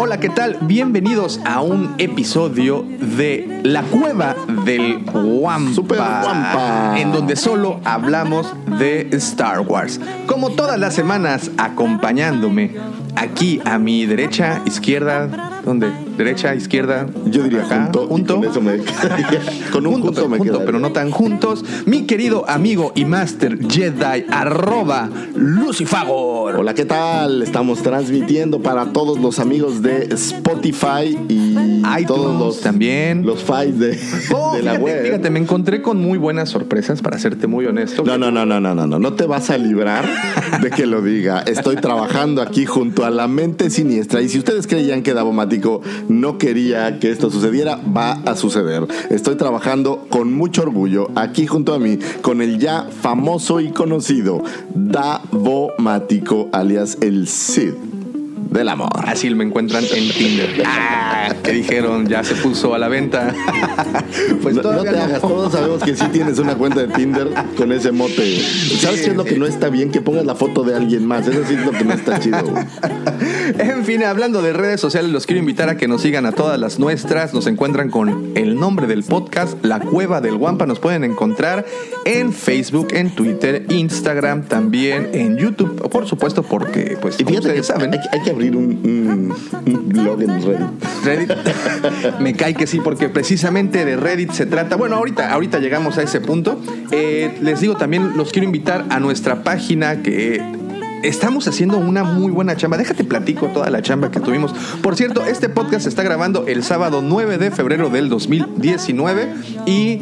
Hola, ¿qué tal? Bienvenidos a un episodio de La Cueva del Wampa. Super Wampa. En donde solo hablamos de Star Wars. Como todas las semanas, acompañándome aquí a mi derecha, izquierda. ¿Dónde? Derecha, izquierda. Yo diría acá, junto. Junto. Con, eso me con un Junto, me junto, pero no tan juntos. Mi querido amigo y master Jedi, arroba Lucifagor. Hola, ¿qué tal? Estamos transmitiendo para todos los amigos de Spotify y iTunes todos los también. los files de, Oh, de la fíjate, web. fíjate, me encontré con muy buenas sorpresas, para serte muy honesto. No, no, no, no, no, no, no, no te vas a librar de que lo diga. Estoy trabajando aquí junto a la mente siniestra y si ustedes creían que Davomático no quería que esto sucediera, va a suceder. Estoy trabajando con mucho orgullo aquí junto a mí con el ya famoso y conocido Davomático, alias el Cid del amor. Así me encuentran en Tinder. Ah, que dijeron, ya se puso a la venta. pues no, te no. hagas, todos sabemos que sí tienes una cuenta de Tinder con ese mote. ¿Sabes qué es lo que no está bien? Que pongas la foto de alguien más. Eso sí es lo que no está chido. güey. En fin, hablando de redes sociales, los quiero invitar a que nos sigan a todas las nuestras. Nos encuentran con el nombre del podcast, La Cueva del Guampa. Nos pueden encontrar en Facebook, en Twitter, Instagram, también en YouTube. Por supuesto, porque, pues, Y fíjate que saben, Hay, que- hay que abrir un, un- blog en Reddit. Reddit. Me cae que sí, porque precisamente de Reddit se trata. Bueno, ahorita, ahorita llegamos a ese punto. Eh, les digo también, los quiero invitar a nuestra página que estamos haciendo una muy buena chamba. Déjate platico toda la chamba que tuvimos. Por cierto, este podcast se está grabando el sábado 9 de febrero del 2019 y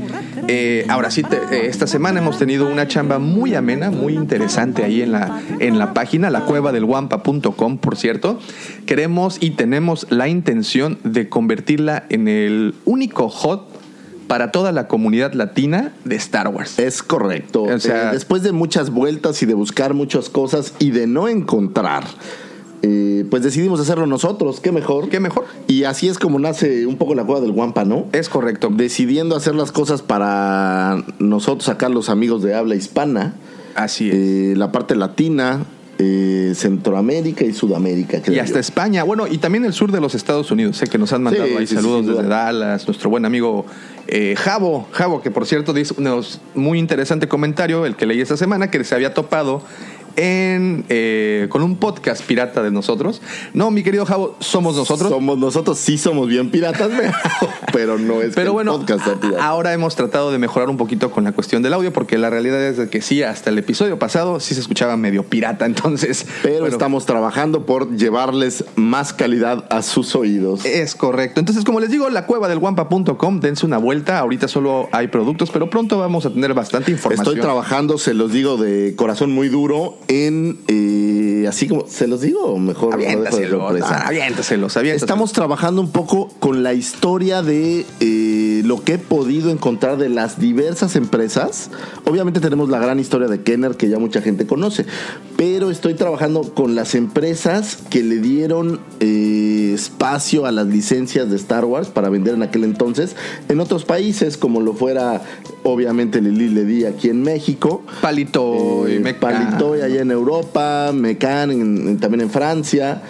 eh, ahora sí, eh, esta semana hemos tenido una chamba muy amena, muy interesante ahí en la, en la página, la cueva del guampa.com, por cierto. Queremos y tenemos la intención de convertirla en el único hot para toda la comunidad latina de Star Wars. Es correcto. O sea- Eh, después de muchas vueltas y de buscar muchas cosas y de no encontrar, eh, pues decidimos hacerlo nosotros. ¿Qué mejor? ¿Qué mejor? Y así es como nace un poco la cueva del Guampa, ¿no? Es correcto. Decidiendo hacer las cosas para nosotros, acá los amigos de habla hispana, Así es. eh, la parte latina, eh, Centroamérica y Sudamérica. creo Y hasta yo. España, bueno, y también el sur de los Estados Unidos. Sé que nos han mandado Sí, ahí sí, saludos desde Dallas, nuestro buen amigo eh, Javo, Javo, que por cierto dice un muy interesante comentario, el que leí esta semana, que se había topado en eh, con un podcast pirata de nosotros. No, mi querido Javo, somos nosotros. Somos nosotros, sí somos bien piratas, pero, no es que Pero el bueno, podcast pirata. ahora hemos tratado de mejorar un poquito con la cuestión del audio, porque la realidad es que sí, hasta el episodio pasado sí se escuchaba medio pirata, entonces... Pero bueno, estamos trabajando por llevarles más calidad a sus oídos. Es correcto. Entonces, como les digo, la cueva del guampa.com, dense una vuelta. Ahorita solo hay productos, pero pronto vamos a tener bastante información. Estoy trabajando, se los digo de corazón muy duro, en eh, así como, ¿se los digo o mejor lo dejo de sorpresa? ah, aviéntaselos, aviéntaselos. Estamos trabajando un poco con la historia de eh, lo que he podido encontrar de las diversas empresas. Obviamente tenemos la gran historia de Kenner que ya mucha gente conoce, pero estoy trabajando con las empresas que le dieron eh, espacio a las licencias de Star Wars para vender en aquel entonces en otros países, como lo fuera obviamente Lili Ledi aquí en México. Palito y Meca. Palitoy allá en Europa, Mecan en- en- también en Francia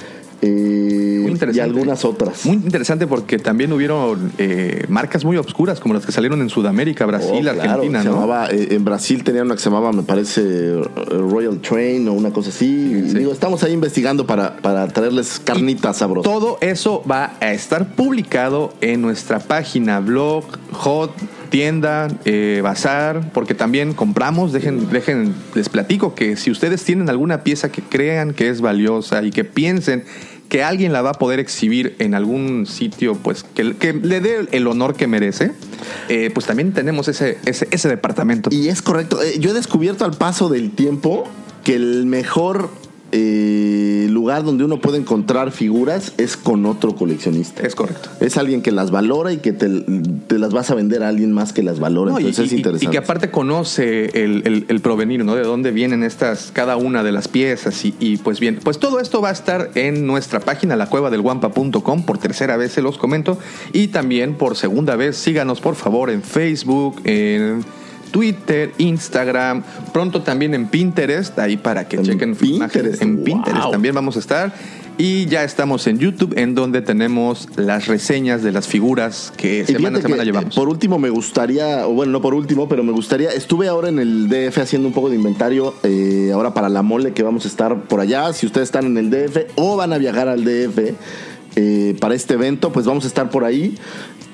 eh, Muy y algunas otras. Muy interesante porque también hubieron eh, marcas muy obscuras como las que salieron en Sudamérica, Brasil, Oh, claro, Argentina, ¿no? llamaba, eh, en Brasil tenía una que se llamaba, me parece, Royal Train o una cosa así. Sí. Digo, estamos ahí investigando para, para traerles carnitas sabrosas. Todo eso va a estar publicado en nuestra página, blog, hot, tienda, eh, bazar, porque también compramos, dejen, dejen, les platico que si ustedes tienen alguna pieza que crean que es valiosa y que piensen que alguien la va a poder exhibir en algún sitio, pues que, le dé el honor que merece, eh, pues también tenemos ese, ese, ese departamento. Y es correcto. eh, yo he descubierto al paso del tiempo que el mejor eh, lugar donde uno puede encontrar figuras es con otro coleccionista. Es correcto. Es alguien que las valora y que te, te las vas a vender a alguien más que las valora. No, y, Entonces es y- interesante. y que aparte conoce el, el- el provenir, ¿no? De dónde vienen estas, cada una de las piezas. Y, y, pues bien, pues todo esto va a estar en nuestra página, la cueva del guampa.com. Por tercera vez se los comento. Y también por segunda vez, síganos por favor en Facebook, en Twitter, Instagram, pronto también en Pinterest, ahí para que En chequen Pinterest, imágenes. En Pinterest también vamos a estar. Y ya estamos en YouTube, en donde tenemos las reseñas de las figuras que Y semana a semana que, llevamos. eh, Por último, me gustaría, o bueno, no por último, pero me gustaría, estuve ahora en el DF haciendo un poco de inventario, eh, ahora para la mole que vamos a estar por allá, si ustedes están en el DF o van a viajar al DF eh, para este evento, pues vamos a estar por ahí.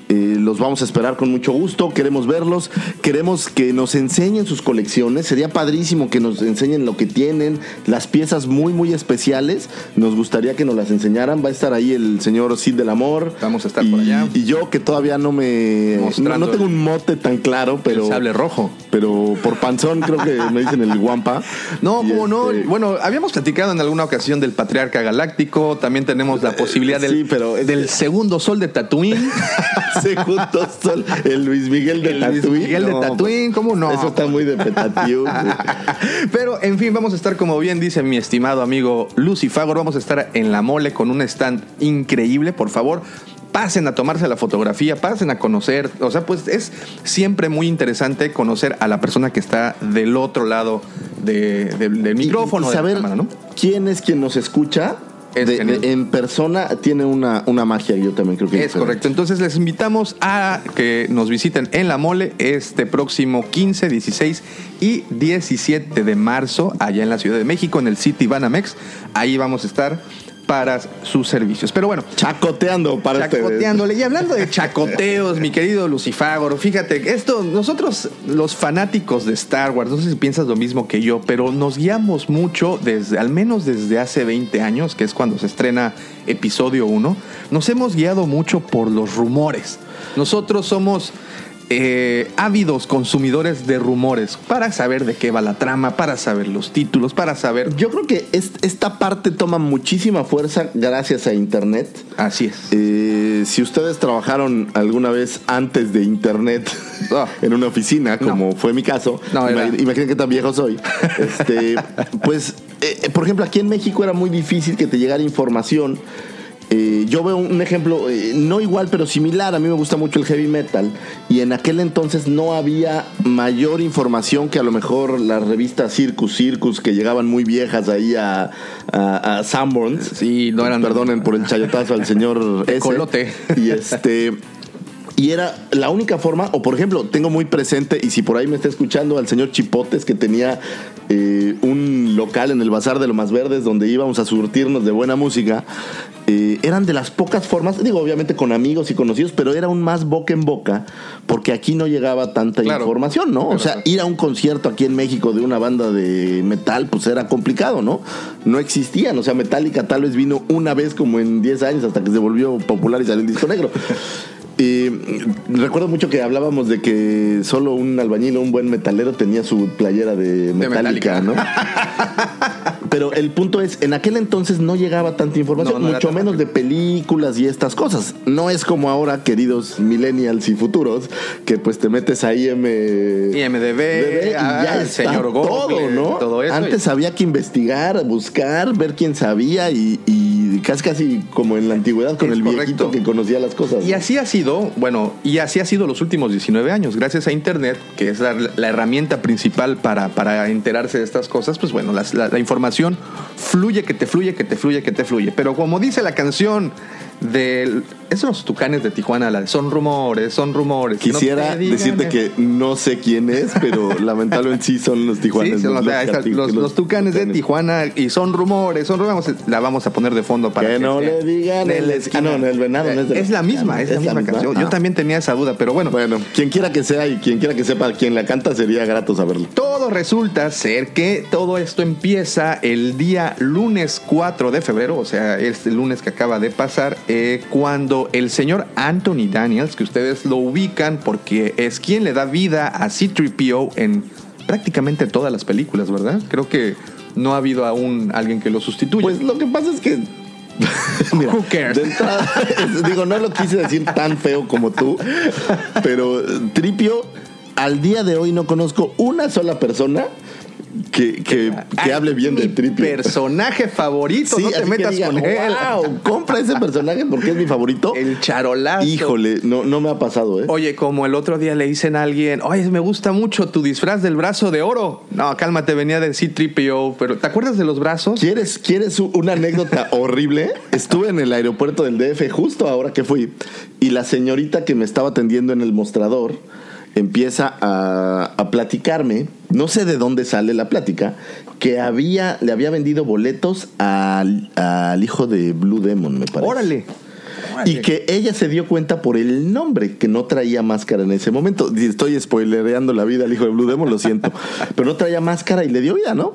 Eh, los vamos a esperar con mucho gusto, queremos verlos, queremos que nos enseñen sus colecciones, sería padrísimo que nos enseñen lo que tienen, las piezas muy muy especiales, nos gustaría que nos las enseñaran, va a estar ahí el señor Cid del Amor, Vamos a estar y, por allá. y yo que todavía no me... No, tengo un mote tan claro, pero... el sable rojo. Pero por panzón creo que me dicen el guampa. No, como no. este, Bueno, habíamos platicado en alguna ocasión del Patriarca Galáctico. También tenemos la posibilidad del, sí, pero es- del segundo sol de Tatooine. Segundo sol, el Luis Miguel de El Luis. Miguel de Tatooine, ¿cómo no? Eso está muy de petativo. Pero, en fin, vamos a estar, como bien dice mi estimado amigo Lucy Fagor, vamos a estar en la mole con un stand increíble, por favor. Pasen a tomarse la fotografía, pasen a conocer. O sea, pues es siempre muy interesante conocer a la persona que está del otro lado de- de- del micrófono, y, y de la saber cámara, ¿no? quién es quien nos escucha Es de- genial. de- en persona tiene una, una magia, yo también creo que Es diferente. correcto. Entonces les invitamos a que nos visiten en La Mole este próximo 15, 16 y 17 de marzo, allá en la Ciudad de México, en el City Banamex. Ahí vamos a estar para sus servicios. Pero bueno, Chacoteando para ustedes. chacoteándole. Y hablando de chacoteos, mi querido Lucifagor, fíjate, esto, nosotros, los fanáticos de Star Wars, no sé si piensas lo mismo que yo, pero nos guiamos mucho desde, al menos desde hace 20 años, que es cuando se estrena episodio 1, nos hemos guiado mucho por los rumores. Nosotros somos eh, ávidos consumidores de rumores para saber de qué va la trama, para saber los títulos, para saber... Yo creo que es- esta parte toma muchísima fuerza gracias a Internet. Así es. Eh, si ustedes trabajaron alguna vez antes de internet en una oficina, No. como fue mi caso, No, imag- imaginen qué tan viejo soy. Este, pues, eh, eh, por ejemplo, aquí en México era muy difícil que te llegara información. Eh, yo veo un ejemplo, eh, no igual, pero similar. A mí me gusta mucho el heavy metal. Y en aquel entonces no había mayor información que a lo mejor las revistas Circus, Circus, que llegaban muy viejas ahí a, a, a Sanborns. Sí, no eran- Perdonen por el chayotazo al señor ese. Colote. Y este. Y era la única forma, o por ejemplo, tengo muy presente, y si por ahí me está escuchando al señor Chipotes, que tenía eh, un local en el Bazar de lo Más Verdes donde íbamos a surtirnos de buena música, eh, eran de las pocas formas, digo, obviamente con amigos y conocidos, pero era un más boca en boca, porque aquí no llegaba tanta Claro. información, ¿no? O sea, ir a un concierto aquí en México de una banda de metal, pues era complicado, ¿no? No existían, o sea, Metallica tal vez vino una vez como en 10 años hasta que se volvió popular y salió el disco negro. Y recuerdo mucho que hablábamos de que solo un albañil o un buen metalero tenía su playera de Metallica, Metallica. ¿no? Pero el punto es, en aquel entonces no llegaba tanta información, No, no era mucho menos de películas y estas cosas. No es como ahora, queridos millennials y futuros, que pues te metes a IM... IMDb, y ah, ya el está señor Google, todo, ¿no? todo eso. Antes había que investigar, buscar, ver quién sabía y, y casi casi como en la antigüedad con Es el correcto. viejito que conocía las cosas. Y así ha sido, bueno, y así ha sido los últimos 19 años, gracias a Internet, que es la, herramienta principal para, para enterarse de estas cosas, pues bueno, la información fluye, que te fluye, que te fluye, que te fluye. Pero como dice la canción del... Esos los tucanes de Tijuana, la de son rumores, son rumores. que no Quisiera decirte eso". que no sé quién es, pero lamentablemente sí son los tijuanes. sí, los, los, los tucanes de Tijuana y son rumores, son rumores. La vamos a poner de fondo para Que no esté le digan el- ah, no, no, el venado no es de la Es la esquina, misma, es, la misma canción. Yo Ah. también tenía esa duda, pero bueno. Bueno, quien quiera que sea y quien quiera que sepa quién la canta, sería grato saberlo. Todo resulta ser que todo esto empieza el día lunes 4 de febrero, o sea, este lunes que acaba de pasar, eh, cuando el señor Anthony Daniels, que ustedes lo ubican porque es quien le da vida a C-3PO en prácticamente todas las películas, ¿verdad? Creo que no ha habido aún alguien que lo sustituya. Pues lo que pasa es que. Mira, Who cares? de entrada, digo, no lo quise decir tan feo como tú, pero eh, Tripio, al día de hoy no conozco una sola persona que, que, hable bien mi de Tripio. personaje favorito, no te metas digan, con él. "Wow, compra ese personaje porque es mi favorito. El charolazo. Híjole, no, no me ha pasado, ¿eh? Oye, como el otro día le dicen a alguien, oye, me gusta mucho tu disfraz del brazo de oro. No, cálmate, venía de C-3PO, pero ¿te acuerdas de los brazos? ¿Quieres, ¿Quieres una anécdota horrible? Estuve en el aeropuerto del DF justo ahora que fui y la señorita que me estaba atendiendo en el mostrador empieza a, a platicarme, no sé de dónde sale la plática, que había, le había vendido boletos al, al hijo de Blue Demon, me parece. Órale. Y que ella se dio cuenta por el nombre, que no traía máscara en ese momento. Y Estoy spoilereando la vida al hijo de Blue Demon, lo siento. Pero no traía máscara y le dio vida, ¿no?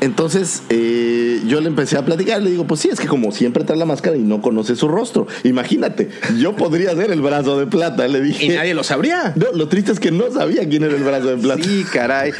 Entonces eh, yo le empecé a platicar, le digo, pues sí, es que como siempre trae la máscara y no conoce su rostro. Imagínate, yo podría ser el brazo de plata, le dije. Y nadie lo sabría. No, lo triste es que no sabía quién era el brazo de plata. Sí, caray.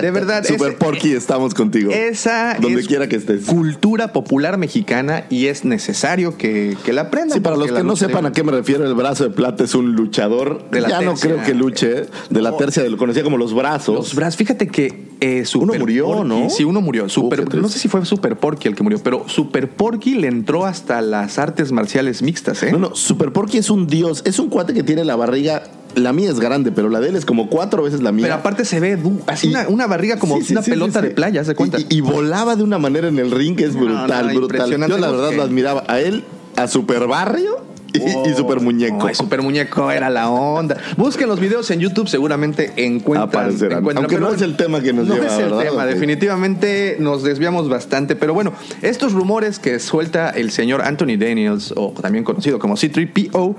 De verdad. Super ese- Porky, estamos contigo. Esa Donde es quiera que estés. cultura popular mexicana y es necesario que, que la aprendan. Sí, para los que no sepan a qué me refiero, el brazo de plata es un luchador. De la ya no creo que luche, de la tercia, de lo conocía como los brazos. Los brazos, fíjate que eh, Uno murió, Porky- ¿no? Sí, uno murió. Super- no sé si fue Super Porky el que murió, pero Super Porky le entró hasta las artes marciales mixtas, ¿eh? No, no, Super Porky es un dios, es un cuate que tiene la barriga, la mía es grande, pero la de él es como cuatro veces la mía. Pero aparte se ve así una, una barriga como Sí, sí, una sí, pelota de playa, ¿se cuenta? Y, y volaba de una manera en el ring que es brutal, no, brutal. Yo la verdad lo admiraba a él, a Super Barrio y, y Super Muñeco. Ay, Super Muñeco era la onda. Busquen los videos en YouTube, seguramente encuentran. Aunque no es el tema que nos no lleva, es el ¿verdad? tema, definitivamente nos desviamos bastante. Pero bueno, estos rumores que suelta el señor Anthony Daniels, o también conocido como C3PO,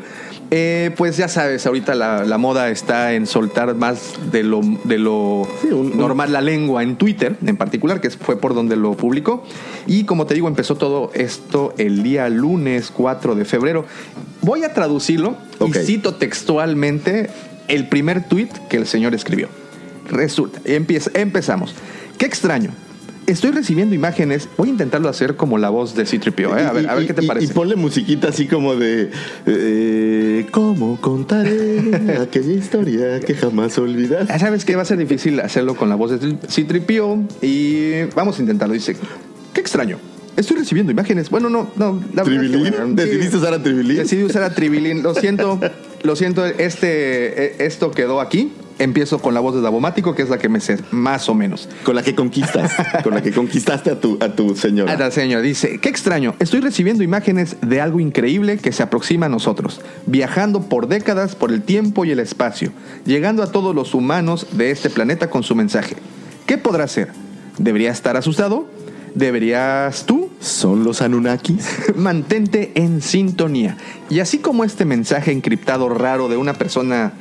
eh, pues ya sabes, ahorita la, la moda está en soltar más de lo, de lo Sí, un- un- normal la lengua en Twitter, en particular, que fue por donde lo publicó. Y como te digo, empezó todo esto el día lunes 4 de febrero. Voy a traducirlo y cito textualmente el primer tweet que el señor escribió. Resulta, empieza, empezamos. Qué extraño. Estoy recibiendo imágenes. Voy a intentarlo hacer como la voz de C-3PO. ¿eh? A ver, a ver qué te y- parece. Y ponle musiquita así como de. eh, ¿Cómo contaré aquella historia que jamás olvidas? Ya sabes que va a ser difícil hacerlo con la voz de C-3PO y vamos a intentarlo. Dice, qué extraño. Estoy recibiendo imágenes. Bueno, no, no. La verdad es que, ¿Tribilín? sí. ¿Decidiste usar a Tribilín? Decidí usar a Tribilín. Lo siento, lo siento. Este, eh, esto quedó aquí. Empiezo con la voz de Davomático, que es la que me sé más o menos. Con la que conquistas. con la que conquistaste a tu, a tu señora. Ada señor dice, qué extraño, estoy recibiendo imágenes de algo increíble que se aproxima a nosotros, viajando por décadas por el tiempo y el espacio, llegando a todos los humanos de este planeta con su mensaje. ¿Qué podrá ser? ¿Debería estar asustado? ¿Deberías tú? ¿Son los Anunnakis? Mantente en sintonía. Y así como este mensaje encriptado raro de una persona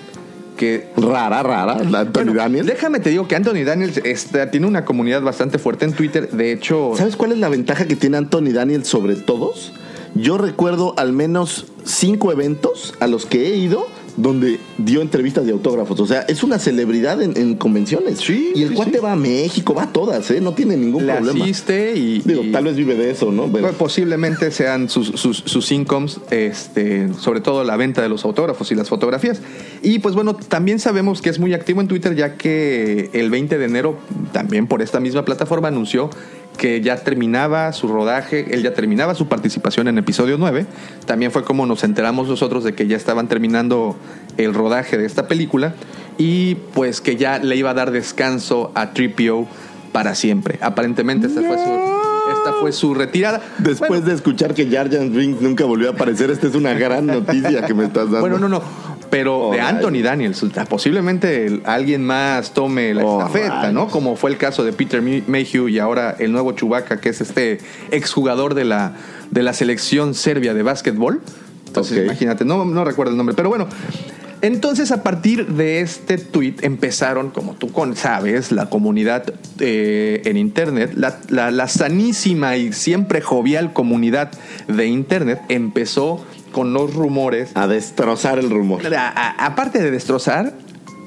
que Rara, rara. Anthony Bueno, Daniel. Déjame te digo que Anthony Daniels está- tiene una comunidad bastante fuerte en Twitter. De hecho, ¿Sabes cuál es la ventaja que tiene Anthony Daniel sobre todos? Yo recuerdo al menos cinco eventos a los que he ido donde dio entrevistas de autógrafos. O sea, es una celebridad en, en convenciones. Sí, Y el sí, cuate sí. va a México, va a todas, ¿eh? No tiene ningún le problema. asiste y, Digo, y- tal vez vive de eso, ¿no? Pero- Pues, posiblemente sean sus, sus, sus incomes, este, sobre todo la venta de los autógrafos y las fotografías. Y pues bueno, también sabemos que es muy activo en Twitter, ya que el 20 de enero, también por esta misma plataforma, anunció que ya terminaba su rodaje, él ya terminaba su participación en episodio 9. También fue como nos enteramos nosotros de que ya estaban terminando el rodaje de esta película y pues que ya le iba a dar descanso a Tripio para siempre. Aparentemente esta fue su, esta fue su retirada. Después Bueno, de escuchar que Jar Jar Binks nunca volvió a aparecer, esta es una gran noticia que me estás dando. Bueno, no, no. Pero de Alright. Anthony Daniels, posiblemente alguien más tome la Alright. estafeta, ¿no? Como fue el caso de Peter Mayhew y ahora el nuevo Chewbacca, que es este exjugador de la, de la selección serbia de básquetbol. Entonces, imagínate, no, no recuerdo el nombre, pero bueno. Entonces, a partir de este tweet empezaron, como tú sabes, la comunidad eh, en Internet, la, la- la sanísima y siempre jovial comunidad de Internet empezó con los rumores A destrozar el rumor. a- a- aparte de destrozar,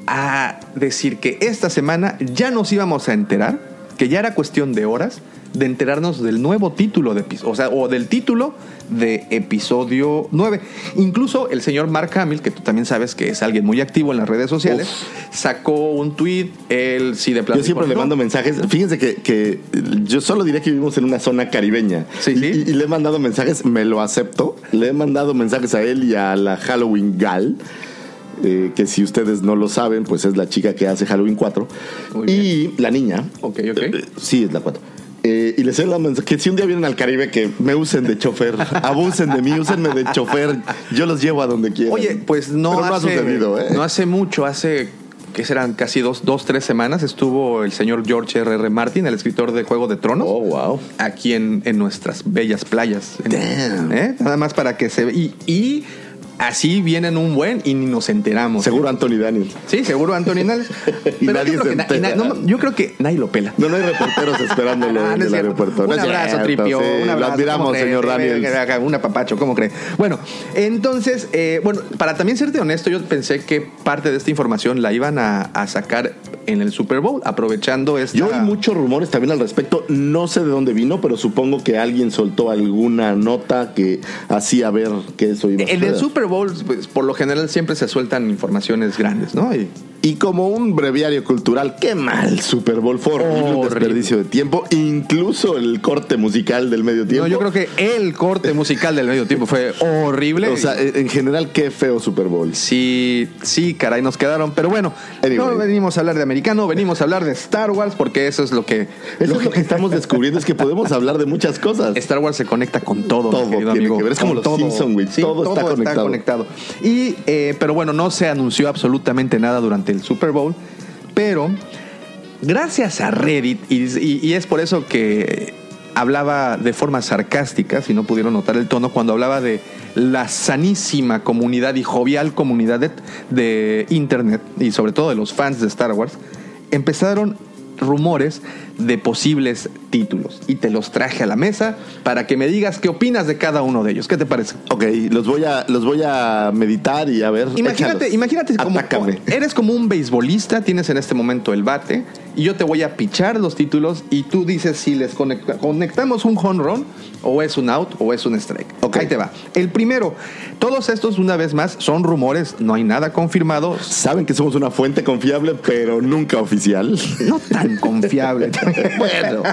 a decir que esta semana ya nos íbamos a enterar, que ya era cuestión de horas, de enterarnos del nuevo título de episodio, o sea, o del título de episodio 9. Incluso el señor Mark Hamill, que tú también sabes que es alguien muy activo en las redes sociales, sacó un tweet, él sí de plano. Yo siempre le mando mensajes. Fíjense que, que yo solo diré que vivimos en una zona caribeña. Sí, y, sí. y- le he mandado mensajes, me lo acepto. Le he mandado mensajes a él y a la Halloween Gal. eh, que si ustedes no lo saben, pues es la chica que hace Halloween 4. Muy y la niña. Ok, ok. eh, sí, es la 4. Eh, y les mensaje que si un día vienen al Caribe que me usen de chofer, abusen de mí, úsenme de chofer, yo los llevo a donde quieran. Oye, pues no, Pero no ha hace, sucedido, ¿eh? no hace mucho, hace que serán casi dos, dos, tres semanas, estuvo el señor George R. R. Martin, el escritor de Juego de Tronos. Oh, wow. aquí en, en nuestras bellas playas. Damn. ¿eh? Nada más para que se ve. Y, y así vienen un buen y ni nos enteramos. Seguro Anthony Daniel. Sí, seguro Anthony Nales. Y Pero nadie yo, creo se que entera. no, yo creo que nadie lo pela. No, no hay reporteros esperándolo Ah, en el aeropuerto. Un abrazo, Tripio. Un abrazo. Lo admiramos, señor Que- Daniel. que haga Un apapacho, ¿cómo cree? Bueno, entonces, eh, bueno, para también serte honesto, yo pensé que parte de esta información la iban a, a sacar en el Super Bowl, aprovechando esta... Yo oí muchos rumores también al respecto. No sé de dónde vino, pero supongo que alguien soltó alguna nota que hacía ver que eso iba a En el. Super Bowl, pues, por lo general, siempre se sueltan informaciones grandes, ¿no? Y como un breviario cultural, qué mal Super Bowl fue horrible, un desperdicio de tiempo, incluso el corte musical del medio tiempo. no, yo creo que el corte musical del medio tiempo fue horrible. O sea, en en general, qué feo Super Bowl. Sí, sí, caray, nos quedaron. Pero bueno, Anyway. no venimos a hablar de americano, venimos a hablar de Star Wars, porque eso es lo que. Eso es lo que estamos descubriendo, es que podemos hablar de muchas cosas. Star Wars se conecta con todo, Todo mi querido tiene amigo. que ver, es como los Simpson, Sí, todo está conectado. Y, eh, pero bueno, no se anunció absolutamente nada durante el Super Bowl, pero gracias a Reddit, y, es por eso que hablaba de forma sarcástica, si no pudieron notar el tono, cuando hablaba de la sanísima comunidad y jovial comunidad de Internet, y sobre todo de los fans de Star Wars, empezaron rumores de posibles títulos. Y te los traje a la mesa para que me digas qué opinas de cada uno de ellos. ¿Qué te parece? Ok, los voy a, los voy a meditar y a ver. Imagínate, échalos. imagínate como Atácame. eres como un beisbolista, tienes en este momento el bate y yo te voy a pichar los títulos y tú dices si les conecta- conectamos un home run o es un out o es un strike. Ok. Ahí te va. El primero, todos estos una vez más son rumores, no hay nada confirmado, Saben que somos una fuente confiable, pero nunca oficial. no tan confiable. bueno,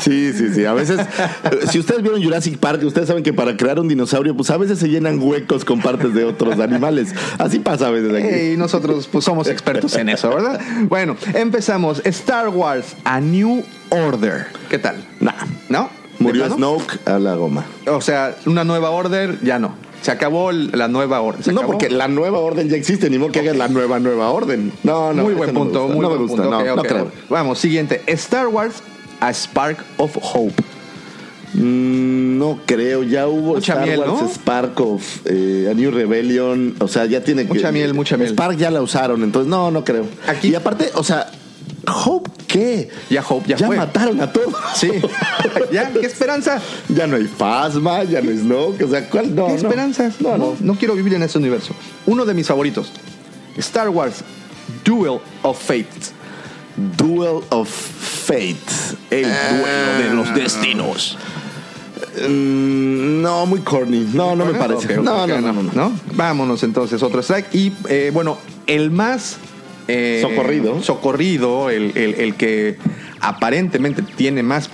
sí, sí, sí. A veces, eh, si ustedes vieron Jurassic Park, ustedes saben que para crear un dinosaurio, pues a veces se llenan huecos con partes de otros animales. Así pasa a veces aquí. Y nosotros pues somos expertos en eso, ¿verdad? Bueno, empezamos. Star Wars, A New Order. ¿Qué tal? Nah. ¿No? Murió. Snoke a la goma. O sea, una nueva order, ya no. Se acabó el- la nueva orden. ¿Se No, acabó? porque la nueva orden ya existe, ni modo que hagan la nueva nueva orden. No, no. muy buen punto, muy no buen me gusta, punto. Vamos, siguiente. Star Wars, A Spark of Hope. Mm, no creo, ya hubo Mucha Star miel, Wars ¿no? Spark of eh, A New Rebellion, o sea, ya tiene que Mucha miel, mucha miel. Spark ya la usaron, entonces no, no creo. Aquí- y aparte, o sea, Hope qué? Ya Hope, ya, Ya fue. mataron a todos. Sí. ¿Ya? ¿Qué esperanza? ya no hay Phasma, ya no hay Snoke, o sea, ¿cuál? No, ¿Qué no. esperanzas? No, no. no quiero vivir en ese universo. Uno de mis favoritos. Star Wars, Duel of Fates. Duel of Fate. El duelo de los destinos. Mm, no, muy corny. No, no me parece. No, no, no, no. Vámonos entonces, otro strike. Y eh, bueno, el más eh, Socorrido. socorrido, el, el- el que aparentemente tiene más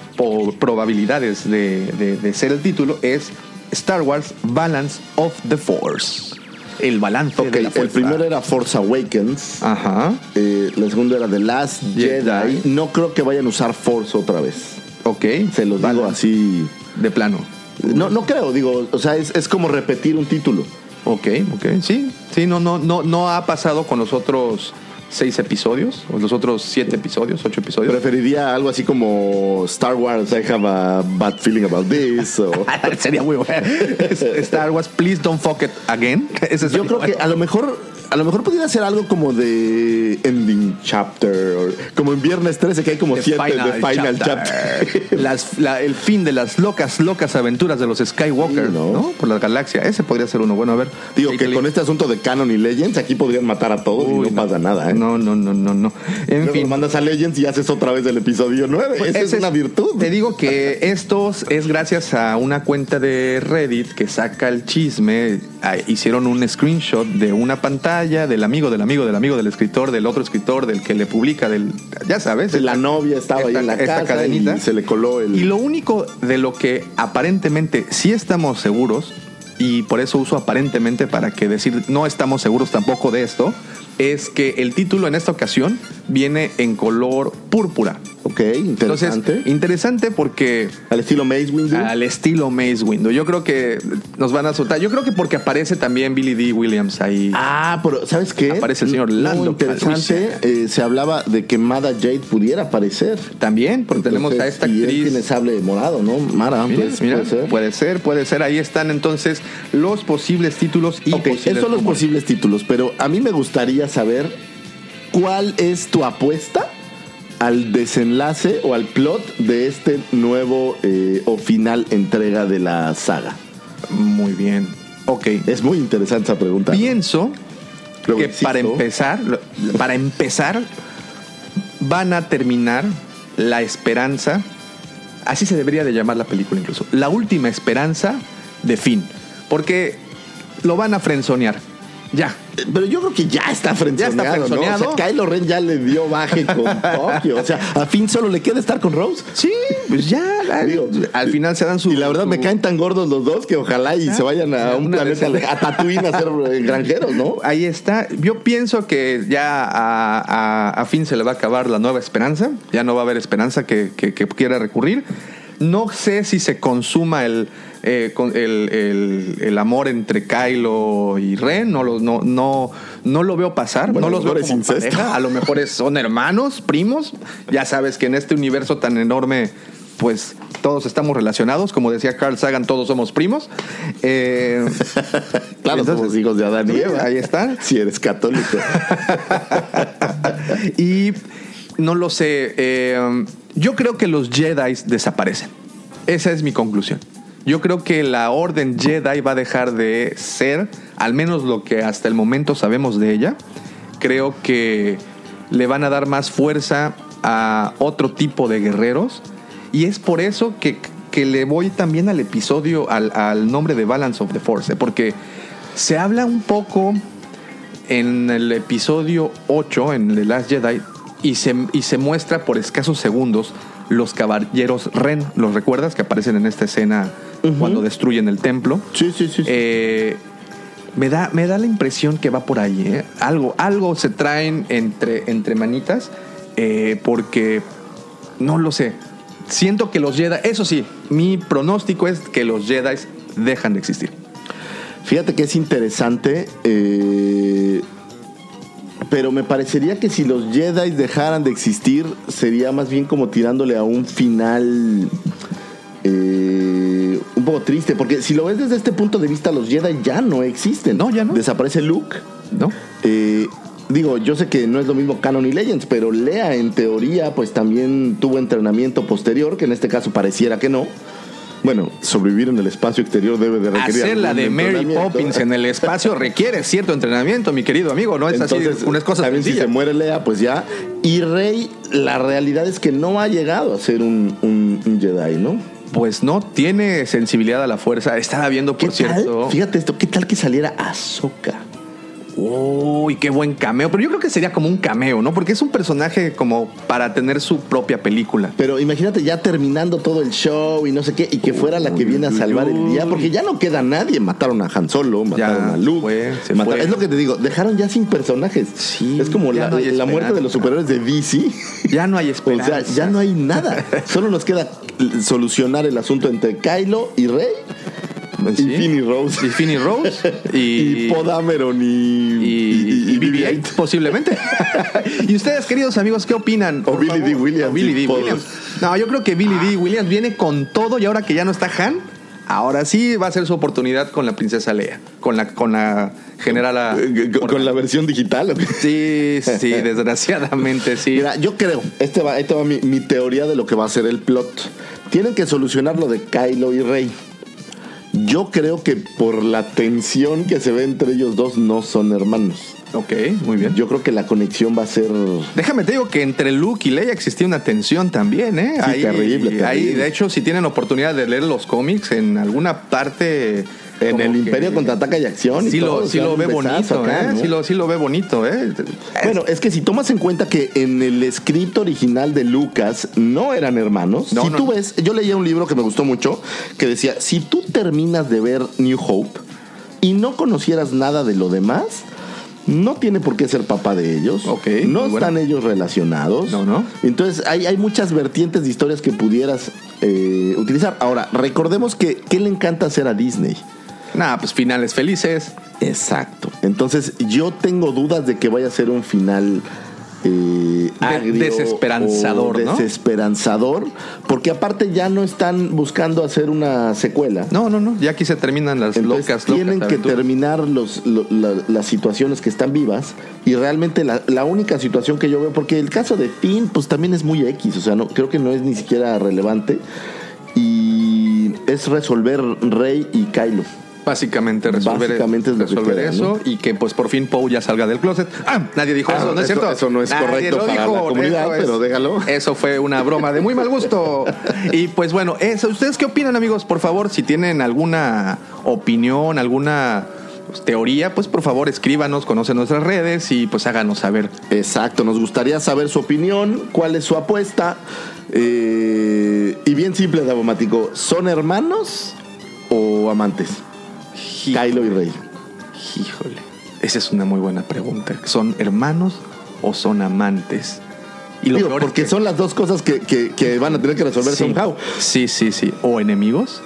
probabilidades de, de- de ser el título, es Star Wars Balance of the Force. El balance Ok, de la el primero era Force Awakens. Ajá. Eh, la segunda era The Last Jedi. Jedi. No creo que vayan a usar Force otra vez. Ok. Se los digo así. De plano. No, no creo, digo, o sea, es, es como repetir un título. Ok, ok. Sí, sí, no, no, no, no ha pasado con los otros seis episodios, o los otros siete episodios, ocho episodios. Preferiría algo así como Star Wars, I have a bad feeling about this. O... Sería muy bueno. Star Wars, please don't fuck it again. Ese Yo creo que a lo mejor a lo mejor pudiera ser algo como de Ending Chapter, o como en Viernes 13, que hay como The siete Final de Final Chapter. Chapter. Las- la- el fin de las locas, locas aventuras de los Skywalker, Sí, ¿no? ¿no? Por la galaxia. Ese podría ser uno. Bueno, a ver. Digo que con este asunto de Canon y Legends, aquí podrían matar a todos Uy, y no, pasa nada, ¿eh? No, no, no, no, no. En Luego fin. mandas a Legends y haces otra vez el episodio 9. Esa es una virtud. Te digo que esto es gracias a una cuenta de Reddit que saca el chisme. Ah, Hicieron un screenshot de una pantalla del amigo, del amigo, del amigo, del escritor, del otro escritor, del que le publica, del. Ya sabes. La novia estaba ahí en la esta casa cadenita. y se le coló el... Y lo único de lo que aparentemente sí estamos seguros, y por eso uso aparentemente para que decir no estamos seguros tampoco de esto, es que el título en esta ocasión viene en color púrpura. Ok, Entonces, interesante. interesante porque Al estilo Maze Windu. al estilo Maze Window. Yo creo que nos van a soltar. Yo creo que porque aparece también Billy D. Williams ahí. Ah, pero ¿sabes qué? Aparece el señor Lando interesante, eh, se hablaba de que Mada Jade pudiera aparecer. También, porque tenemos a esta Y actriz. tiene sable morado, ¿no? Mara, Mira, pues, mira, puede ser. puede ser, puede ser. Ahí están entonces los posibles títulos y ok, posibles esos son los rumores. posibles títulos, pero a mí me gustaría saber cuál es tu apuesta al desenlace o al plot de este nuevo eh, o final entrega de la saga. Muy bien. Ok. Es muy interesante esa pregunta. Pienso que insisto. para empezar, para empezar, van a terminar la esperanza. Así se debería de llamar la película incluso. La última esperanza de fin. Porque lo van a frenzonear. Ya. Pero yo creo que ya está frenzoneado, Ya está ¿no? frenzoneado. O sea, Kylo Ren ya le dio baje con Tokio. O sea, a fin solo le queda estar con Rose. Sí, pues ya. Digo, al final se dan su. Y la verdad me caen tan gordos los dos que ojalá y se vayan a un planeta, a Tatooine a ser eh, granjeros, ¿no? Ahí está. Yo pienso que ya a, a- a fin se le va a acabar la nueva esperanza. Ya no va a haber esperanza que, que- que quiera recurrir. No sé si se consuma el, eh, con- el, el- el amor entre Kylo y Ren. No lo, no, no, no lo veo pasar. Bueno, no los veo como pareja. A lo mejor es- son hermanos, primos. Ya sabes que en este universo tan enorme, pues todos estamos relacionados. Como decía Carl Sagan, todos somos primos. Eh, Claro, Entonces, somos hijos de Adán y Eva. ahí está. Si eres católico. Y no lo sé. eh, yo creo que los Jedi desaparecen. Esa es mi conclusión. Yo creo que la orden Jedi va a dejar de ser, al menos lo que hasta el momento sabemos de ella. Creo que le van a dar más fuerza a otro tipo de guerreros. Y es por eso que, que le voy también al episodio, al, al nombre de Balance of the Force. Porque se habla un poco en el episodio 8, en The Last Jedi, y se, y se muestra por escasos segundos los caballeros Ren. ¿Los recuerdas que aparecen en esta escena cuando destruyen el templo? Sí, sí, sí. sí. Eh, me, da, me da la impresión que va por ahí. ¿eh? Algo, algo se traen entre, entre manitas eh, porque no lo sé. Siento que los Jedi, eso sí, mi pronóstico es que los Jedi dejan de existir. Fíjate que es interesante, eh, pero me parecería que si los Jedi dejaran de existir, sería más bien como tirándole a un final eh, un poco triste, porque si lo ves desde este punto de vista, los Jedi ya no existen. No, ya no. Desaparece Luke. ¿No? Eh, digo, yo sé que no es lo mismo Canon y Legends, pero Lea en teoría pues también tuvo entrenamiento posterior, que en este caso pareciera que no. Bueno, sobrevivir en el espacio exterior debe de requerir Hacer la de Mary. Poppins en el espacio requiere cierto entrenamiento, mi querido amigo. No es Entonces, así unas cosas también si se muere Lea, pues ya. Y Rey, la realidad es que no ha llegado a ser un, un- un Jedi, ¿no? Pues no tiene sensibilidad a la fuerza. Estaba viendo, por ¿Qué cierto. tal? Fíjate esto, ¿qué tal que saliera Ahsoka? Uy, qué buen cameo. Pero yo creo que sería como un cameo, ¿no? Porque es un personaje como para tener su propia película. Pero imagínate ya terminando todo el show y no sé qué, y que fuera la que viene a salvar el día, porque ya no queda nadie. Mataron a Han Solo, mataron Ya a Luke. fue, se mataron- fue. Es lo que te digo, dejaron ya sin personajes. Sí, es como la, no hay la muerte de los superhéroes de DC. Ya no hay O esperanza. sea, ya no hay nada. Solo nos queda solucionar el asunto entre Kylo y Rey. Y Finn y Rose, Y Finny Rose. Y, y, Poe Dameron y, y, y BB-8, posiblemente. y ustedes, queridos amigos, ¿qué opinan? O Billy D. Williams, O Billy D. y Paul. Williams. No, yo creo que Billy D. Williams viene con todo y ahora que ya no está Han, ahora sí va a ser su oportunidad con la princesa Leia, con la, con la general. Eh, ¿Con, con la versión digital? Sí, sí, desgraciadamente sí. Mira, yo creo, este va, este va mi, mi teoría de lo que va a ser el plot. Tienen que solucionar lo de Kylo y Rey. Yo creo que por la tensión que se ve entre ellos dos no son hermanos. Ok, muy bien. Yo creo que la conexión va a ser Déjame te digo que entre Luke y Leia existía una tensión también, ¿eh? Sí, terrible, terrible. ahí, de hecho, si tienen oportunidad de leer los cómics, en alguna parte... en el que- Imperio contraataca y acción. y Sí, todo, lo, sí ve bonito, acá, ¿eh? ¿no? Sí lo, sí lo ve bonito, ¿eh? Bueno, es que si tomas en cuenta que en el script original de Lucas no eran hermanos, No, si no, tú ves, yo leía un libro que me gustó mucho que decía, si tú terminas de ver New Hope y no conocieras nada de lo demás, no tiene por qué ser papá de ellos. Ok, no bueno. están ellos relacionados. No, no. Entonces hay, hay muchas vertientes de historias que pudieras eh, utilizar. Ahora, recordemos que ¿qué le encanta hacer a Disney? Nada, pues finales felices. Exacto. Entonces yo tengo dudas de que vaya a ser un final eh, agrio desesperanzador, o ¿no? Desesperanzador, porque aparte ya no están buscando hacer una secuela. No, no, no. Ya aquí se terminan las Entonces locas, tienen locas que terminar los, lo- la- las situaciones que están vivas y realmente la, la única situación que yo veo, porque el caso de Finn pues también es muy X, o sea, no, creo que no es ni siquiera relevante y es resolver Rey y Kylo. Básicamente resolver, Básicamente es lo que resolver queda, eso y que pues por fin Poe ya salga del closet. Ah, nadie dijo Ah, eso, ¿no es eso- cierto? eso no es Nadie correcto lo para la comunidad, pero déjalo. Eso fue una broma de muy mal gusto. y pues bueno, eso, ¿ustedes qué opinan amigos? Por favor, si tienen alguna opinión, alguna pues, teoría, pues por favor escríbanos, conocen nuestras redes y pues háganos saber. Exacto, nos gustaría saber su opinión, cuál es su apuesta. Eh, y bien simple, Davomático, ¿son hermanos o amantes? Kylo y Rey. Híjole, esa es una muy buena pregunta. ¿Son hermanos o son amantes? Y lo Digo, porque que- son las dos cosas que, que- que van a tener que resolver sí, somehow. sí, sí, sí. ¿O enemigos?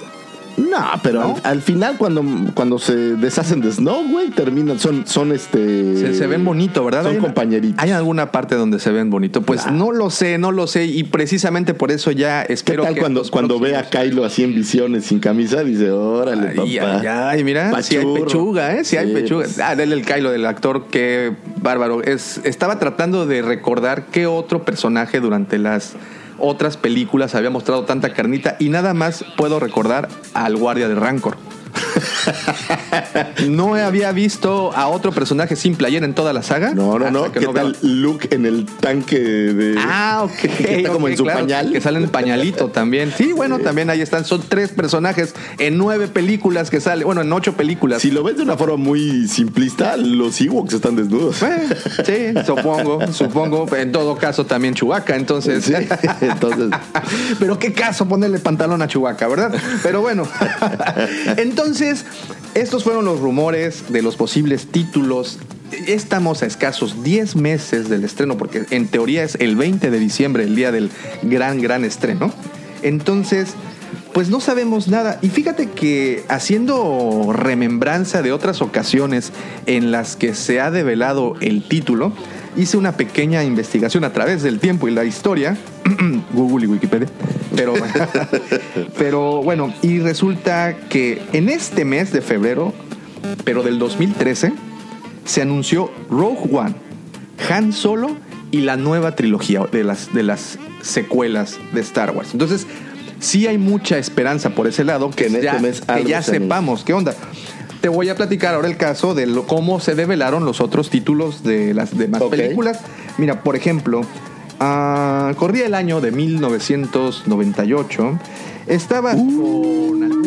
No, pero ¿No? Al, al final cuando, cuando se deshacen de Snow, güey, terminan, son, son este... Se, se ven bonito, ¿verdad? Son Hay- compañeritos. ¿Hay alguna parte donde se ven bonito? Pues no lo sé, no lo sé. Y precisamente por eso ya ¿Qué espero tal que cuando, cuando ve a Kylo así en visiones sin camisa? Dice, órale, Ay, papá. ay, mira, si hay pechuga, ¿eh? Si hay pechuga. pues. Ah, dele el Kylo del actor, qué bárbaro. Es, estaba tratando de recordar qué otro personaje durante las otras películas había mostrado tanta carnita y nada más puedo recordar al guardia de Rancor. no había visto a otro personaje sin playera en toda la saga. No, no, no. que ¿Qué veo- tal Luke en el tanque de. Ah, ok. Que está como en su claro, pañal. Que sale en pañalito también. Sí, bueno, también ahí están. Son tres personajes en nueve películas que sale. Bueno, en ocho películas. Si lo ves de una forma muy simplista, los Ewoks están desnudos. Eh, sí, supongo, supongo. En todo caso, también Chubaca, entonces. Sí, entonces. Pero qué caso ponerle pantalón a Chubaca, ¿verdad? Pero bueno. Entonces, estos fueron los rumores de los posibles títulos. Estamos a escasos 10 meses del estreno, porque en teoría es el 20 de diciembre, el día del gran, gran estreno. Entonces, pues no sabemos nada. Y fíjate que haciendo remembranza de otras ocasiones en las que se ha develado el título, hice una pequeña investigación a través del tiempo y la historia, Google y Wikipedia, pero, pero bueno, y resulta que en este mes de febrero, pero del 2013, se anunció Rogue One, Han Solo y la nueva trilogía de las, de las secuelas de Star Wars. Entonces, sí hay mucha esperanza por ese lado, que, Que en este ya, mes que ya se anuncie. sepamos qué onda. Te voy a platicar ahora el caso de lo- cómo se develaron los otros títulos de las demás películas. Mira, por ejemplo, ah, corría el año de 1998. Estabas con alguna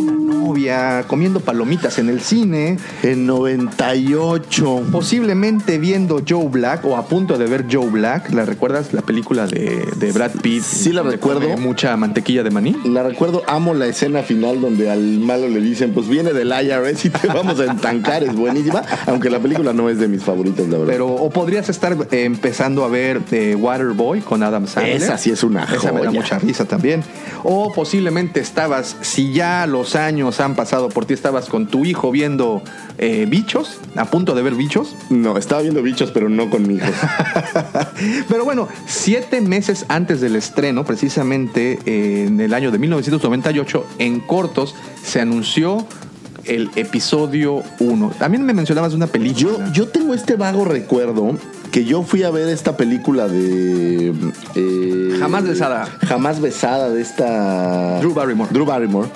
novia comiendo palomitas en el cine, En 98. posiblemente viendo Joe Black o a punto de ver Joe Black. ¿La recuerdas? La película de, de Brad Pitt. Sí la recuerdo. Mucha mantequilla de maní. La recuerdo, amo la escena final donde al malo le dicen, pues viene del IRS y te vamos a entancar, es buenísima, aunque la película no es de mis favoritas, la verdad. Pero, o podrías estar eh, empezando a ver The Waterboy con Adam Sandler. Esa sí es una Esa me da mucha risa también. O posiblemente estabas, si ya los años han pasado por ti. Estabas con tu hijo viendo eh, bichos, a punto de ver bichos. No, estaba viendo bichos, pero no con mi hijo. Pero bueno, siete meses antes del estreno, precisamente eh, en el año de 1998, en cortos se anunció el episodio 1. También me mencionabas una película. Yo, yo tengo este vago recuerdo que yo fui a ver esta película de. eh, Jamás besada. Jamás besada de esta. Drew Barrymore. Drew Barrymore.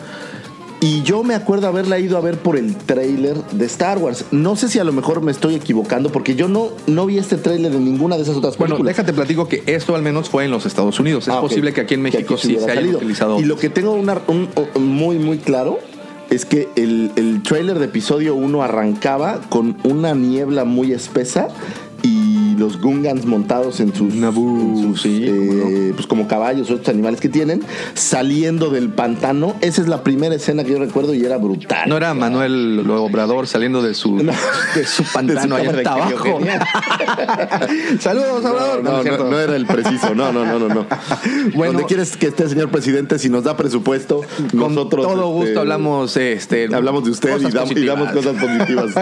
Y yo me acuerdo haberla ido a ver por el tráiler de Star Wars. No sé si a lo mejor me estoy equivocando porque yo no, no vi este tráiler de ninguna de esas otras Bueno, películas. déjate platico que esto al menos fue en los Estados Unidos. Es Ah, posible que aquí en México aquí sí se haya salido. utilizado. Y lo que tengo una- un, un- muy, muy claro es que el, el tráiler de episodio 1 arrancaba con una niebla muy espesa los Gungans montados en sus, Naboo, en sus, sí, eh, pues como caballos o otros animales que tienen saliendo del pantano. Esa es la primera escena que yo recuerdo y era brutal. No era Manuel Obrador saliendo de su, No. de su pantano De ahí su de Tabajo. Saludos, Obrador. No, era el preciso, no, no, no, no. no. Bueno. ¿Dónde quieres que esté, señor presidente? Si nos da presupuesto, Con nosotros todo gusto este, hablamos este, Hablamos de usted y, damos cosas positivas.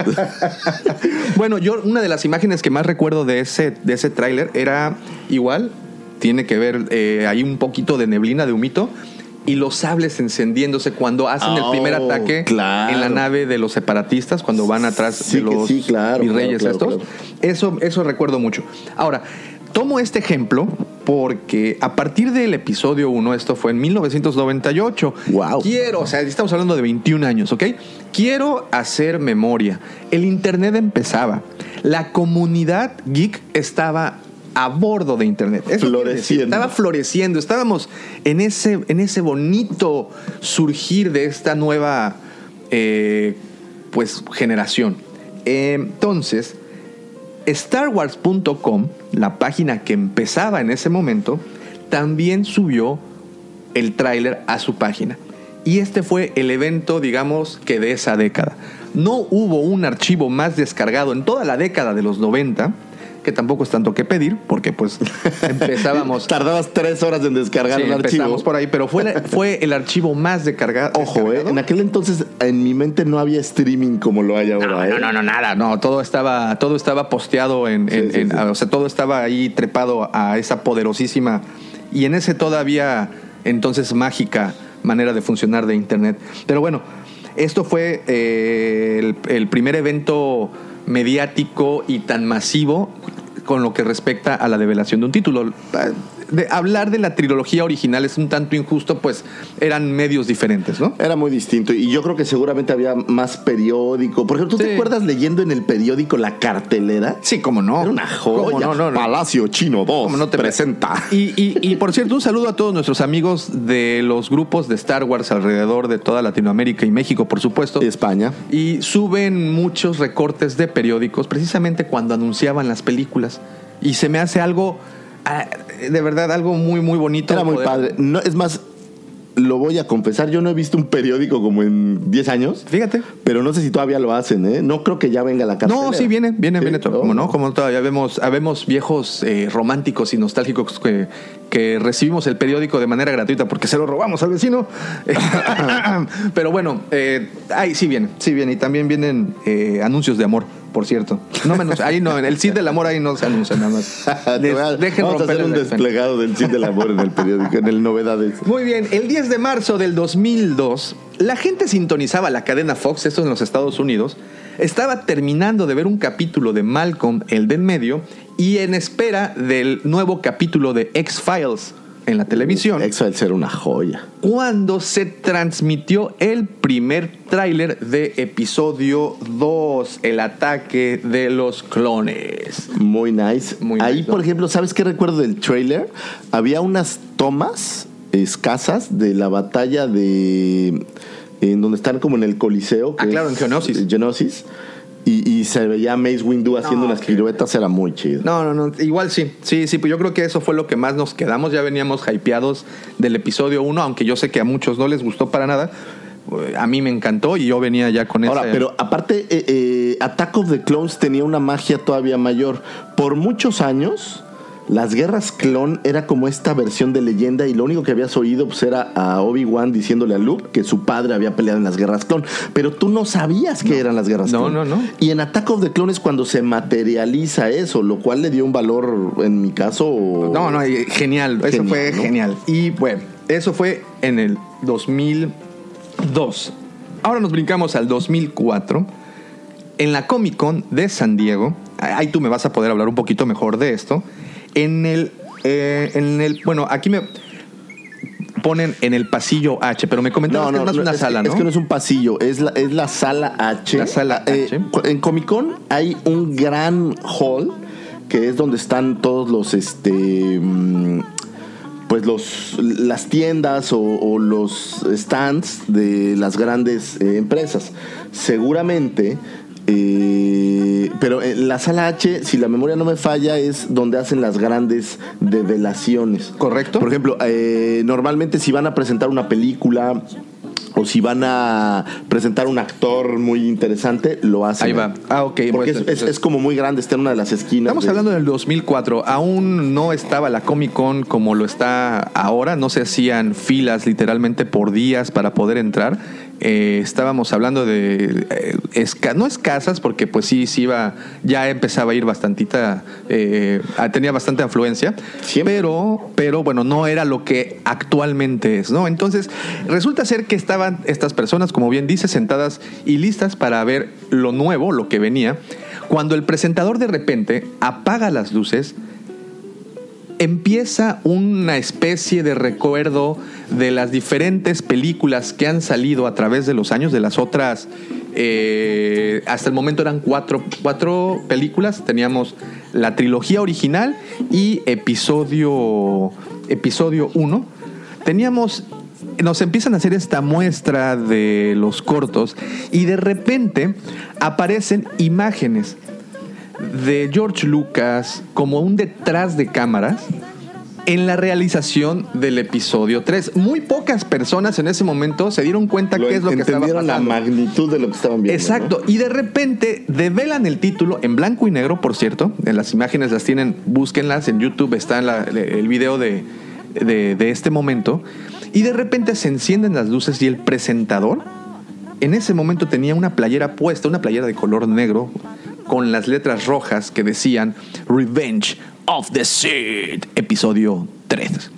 Bueno, yo una de las imágenes que más recuerdo de ese, de ese tráiler era igual, tiene que ver, eh, hay un poquito de neblina, de humito, y los sables encendiéndose cuando hacen el Oh, primer ataque claro. en la nave de los separatistas, cuando van atrás Sí de los sí, claro, virreyes claro, estos. Eso, eso recuerdo mucho. Ahora, tomo este ejemplo porque a partir del episodio 1, esto fue en 1998, Wow. quiero, o sea, estamos hablando de 21 años, ¿ok? Quiero hacer memoria. El Internet empezaba. La comunidad geek estaba a bordo de Internet. Eso Floreciendo. Estaba floreciendo. Estábamos en ese, en ese bonito surgir de esta nueva eh, pues, generación. Entonces, StarWars.com, la página que empezaba en ese momento, también subió el tráiler a su página. Y este fue el evento, digamos, que de esa década. No hubo un archivo más descargado en toda la década de los 90, que tampoco es tanto que pedir, porque pues empezábamos... Tardabas tres horas en descargar Sí, un archivo. empezamos por ahí, pero fue, fue el archivo más descargado. Ojo, eh, en aquel entonces en mi mente no había streaming como lo hay ahora. No, ¿eh? no, no, no, nada, no, todo estaba, todo estaba posteado en, en- Sí, o sea, todo estaba ahí trepado a esa poderosísima y en ese todavía entonces mágica manera de funcionar de internet. Pero bueno, esto fue eh, el, el primer evento mediático y tan masivo con lo que respecta a la develación de un título. De hablar de la trilogía original es un tanto injusto, pues eran medios diferentes, ¿no? Era muy distinto y yo creo que seguramente había más periódico. Por ejemplo, ¿tú Sí. te acuerdas leyendo en el periódico la cartelera? Sí, cómo no. Era una joya. ¿Cómo no, no, no. Palacio Chino 2 ¿Cómo no te presenta. Y, y- y, por cierto, un saludo a todos nuestros amigos de los grupos de Star Wars alrededor de toda Latinoamérica y México, por supuesto. España. Y suben muchos recortes de periódicos precisamente cuando anunciaban las películas. Y se me hace algo, de verdad, algo muy, muy bonito. Era muy poder- padre. No, es más, lo voy a confesar, yo no he visto un periódico como en 10 años. Fíjate. Pero no sé si todavía lo hacen, ¿eh? No creo que ya venga la cartelera. No, sí, viene, viene, ¿Sí? viene todo. Oh, como no, como todavía vemos, habemos viejos eh, románticos y nostálgicos que, que recibimos el periódico de manera gratuita porque se lo robamos al vecino. Pero bueno, eh, ahí sí viene, sí viene. Y también vienen eh, anuncios de amor, por cierto. No menos, ahí no, en el Cid del amor ahí no se anuncia nada más. Les- a- dejen Vamos a hacer romper un desplegado del Cid del Amor en el periódico, en el Novedades. Muy bien, el 10 de marzo del 2002, la gente sintonizaba la cadena Fox, esto en los Estados Unidos, estaba terminando de ver un capítulo de Malcolm, el del medio, y en espera del nuevo capítulo de X-Files en la televisión, X-Files era una joya. cuando se transmitió el primer tráiler de episodio 2, el ataque de los clones. Muy nice. Muy Ahí, nice, por ¿no? ejemplo, ¿sabes qué recuerdo del trailer? Había unas tomas escasas de la batalla de. en donde están como en el Coliseo. Ah, claro, en Geonosis. Geonosis. Y, y se veía a Mace Windu haciendo No, unas piruetas, era muy chido. No, no, no. Igual sí. Sí, sí. Pues yo creo que eso fue lo que más nos quedamos. Ya veníamos hypeados del episodio 1, aunque yo sé que a muchos no les gustó para nada. Eh, A mí me encantó y yo venía ya con Ahora, esa- pero aparte, eh, eh, Attack of the Clones tenía una magia todavía mayor. Por muchos años, Las guerras clon era como esta versión de leyenda y lo único que habías oído pues, era a Obi-Wan diciéndole a Luke que su padre había peleado en las guerras clon. Pero tú no sabías que eran las guerras No, clon. no, no. Y en Attack of the Clone es cuando se materializa eso, lo cual le dio un valor, en mi caso... No, no, genial. Eso Genial, fue ¿no? genial. Y bueno, eso fue en el 2002. Ahora nos brincamos al 2004. En la Comic Con de San Diego, ahí tú me vas a poder hablar un poquito mejor de esto. En el, eh, en el, bueno, aquí me ponen en el pasillo H, pero me comentaron que es más una es, sala, es ¿no? que no es un pasillo, es la, es la sala H. La sala Eh, H. cu- en Comic Con hay un gran hall que es donde están todos los este mm, pues los las tiendas o, o los stands de las grandes eh, empresas. Seguramente eh, pero en la sala H, si la memoria no me falla, es donde hacen las grandes develaciones. Correcto. Por ejemplo, eh, normalmente si van a presentar una película o si van a presentar un actor muy interesante, lo hacen. Ahí va. Ah, ok, Porque es, es- es como muy grande, está en una de las esquinas. Estamos de- hablando del 2004. Aún no estaba la Comic Con como lo está ahora. No se hacían filas literalmente por días para poder entrar. Eh, estábamos hablando de eh, esca- no escasas porque pues sí sí iba ya empezaba a ir bastantita eh, tenía bastante afluencia Siempre. pero pero bueno no era lo que actualmente es no entonces resulta ser que estaban estas personas como bien dice sentadas y listas para ver lo nuevo lo que venía cuando el presentador de repente apaga las luces empieza una especie de recuerdo de las diferentes películas que han salido a través de los años, de las otras, eh, hasta el momento eran cuatro, cuatro películas, teníamos la trilogía original y episodio, episodio 1. Teníamos, nos empiezan a hacer esta muestra de los cortos y de repente aparecen imágenes de George Lucas como un detrás de cámaras en la realización del episodio 3. Muy pocas personas en ese momento se dieron cuenta Lo qué es lo que estaba entendieron la pasando. magnitud de lo que estaban viendo. Exacto, y de repente develan el título en blanco y negro, por cierto. En las imágenes las tienen, búsquenlas en YouTube, está en la- el video de, de- de este momento. Y de repente se encienden las luces y el presentador en ese momento tenía una playera puesta, una playera de color negro, con las letras rojas que decían Revenge of the Sith, episodio 3.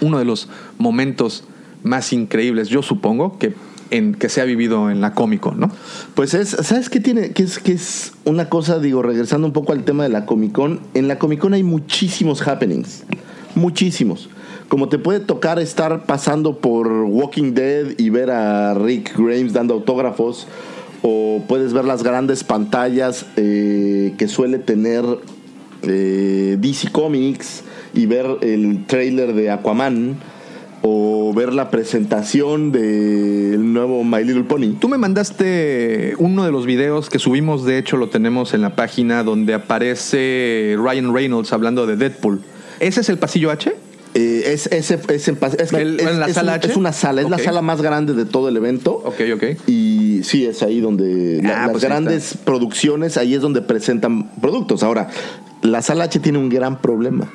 Uno de los momentos más increíbles, yo supongo, que, en, que se ha vivido en la cómico, ¿no? Pues es, ¿sabes qué tiene? Que es, que es una cosa, digo, regresando un poco al tema de la Comic Con. En la Comic Con hay muchísimos happenings. Muchísimos. Como te puede tocar estar pasando por Walking Dead y ver a Rick Grimes dando autógrafos. O puedes ver las grandes pantallas eh, que suele tener DC Comics y ver el trailer de Aquaman. O ver la presentación del nuevo My Little Pony. Tú me mandaste uno de los videos que subimos, de hecho lo tenemos en la página, donde aparece Ryan Reynolds hablando de Deadpool. ¿Ese es el pasillo H? Eh, es, es, en, es que ¿El- es- en la es sala un- es una sala, es la sala más grande de todo el evento. Ok, ok. Y sí, es ahí donde la- Ah, las pues ahí grandes producciones, ahí es donde presentan productos. Ahora, la sala H tiene un gran problema.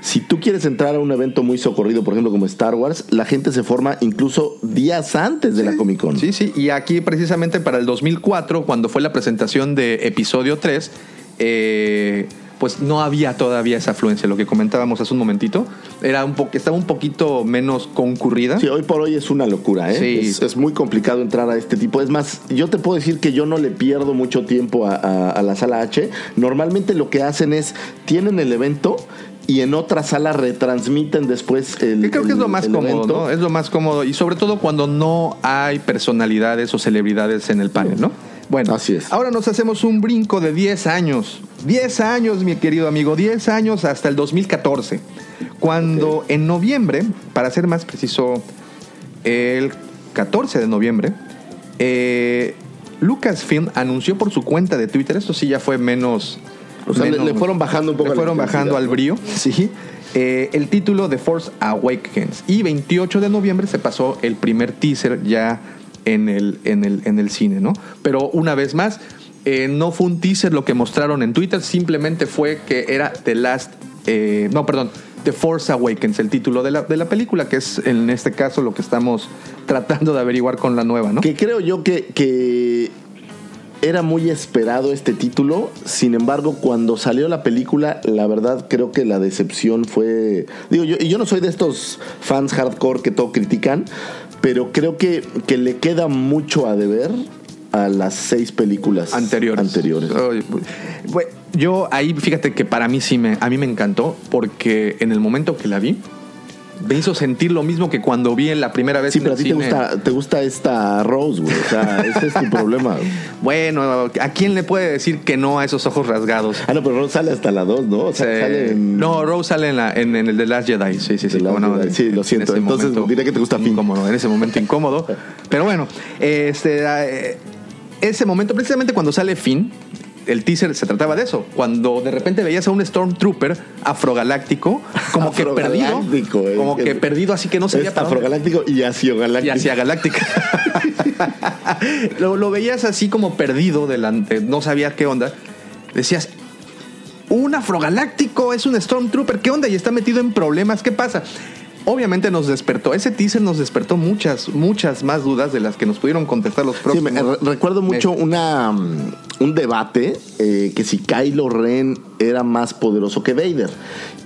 Si tú quieres entrar a un evento muy socorrido, por ejemplo, como Star Wars, la gente se forma incluso días antes de la Comic Con. Sí, sí, y aquí precisamente para el 2004, cuando fue la presentación de episodio 3, eh, pues no había todavía esa afluencia, lo que comentábamos hace un momentito, era un po estaba un poquito menos concurrida. Sí, hoy por hoy es una locura, ¿eh? Sí. Es, es muy complicado entrar a este tipo. Es más, yo te puedo decir que yo no le pierdo mucho tiempo a, a- a la sala H. Normalmente lo que hacen es, tienen el evento y en otra sala retransmiten después el Que creo que es lo más cómodo. ¿no? Es lo más cómodo y sobre todo cuando no hay personalidades o celebridades en el panel, ¿no? Bueno, Así es. ahora nos hacemos un brinco de 10 años. 10 años, mi querido amigo, 10 años hasta el 2014. Cuando en noviembre, para ser más preciso, el 14 de noviembre, eh, Lucasfilm anunció por su cuenta de Twitter, esto sí ya fue menos... O sea, le- menos- le fueron bajando un poco Le fueron bajando al brillo, sí. Eh, el título de Force Awakens. Y 28 de noviembre se pasó el primer teaser ya en el, en el, en el cine, ¿no? Pero una vez más, eh, no fue un teaser lo que mostraron en Twitter, simplemente fue que era The Last eh, no, perdón, The Force Awakens, el título de la, de la película, que es en este caso lo que estamos tratando de averiguar con la nueva, ¿no? Que creo yo que, que era muy esperado este título. Sin embargo, cuando salió la película, la verdad creo que la decepción fue. Digo, yo, yo no soy de estos fans hardcore que todo critican, pero creo que, que le queda mucho a deber a las seis películas anteriores. anteriores. Yo ahí, fíjate que para mí sí me, a mí me encantó, porque en el momento que la vi, me hizo sentir lo mismo que cuando vi en la primera vez Sí, en pero a ti te gusta, te gusta esta Rose, güey. O sea, ese es tu problema. Bueno, ¿a quién le puede decir que no a esos ojos rasgados? Ah, no, pero Rose sale hasta la 2, ¿no? O sea, sale en. No, Rose sale en, la- en- en el de Last Jedi. Sí, sí, sí. The no, Jedi. Sí, lo en siento. Entonces, diré que te gusta Finn. Incómodo, en ese momento incómodo. Pero bueno, este, eh, ese momento, precisamente cuando sale Finn, el teaser se trataba de eso. Cuando de repente veías a un Stormtrooper afrogaláctico, como que perdido. Eh. Como que perdido, así que no sabía para dónde. afrogaláctico y Y asiogaláctico. hacia Galáctica. lo, lo veías así como perdido delante, no sabía qué onda. Decías, un afrogaláctico es un Stormtrooper, ¿qué onda? Y está metido en problemas, ¿qué pasa? Obviamente nos despertó, ese teaser nos despertó muchas, muchas más dudas de las que nos pudieron contestar los Sí, próximos. me- recuerdo mucho una, mm, un debate eh, que si Kylo Ren era más poderoso que Vader.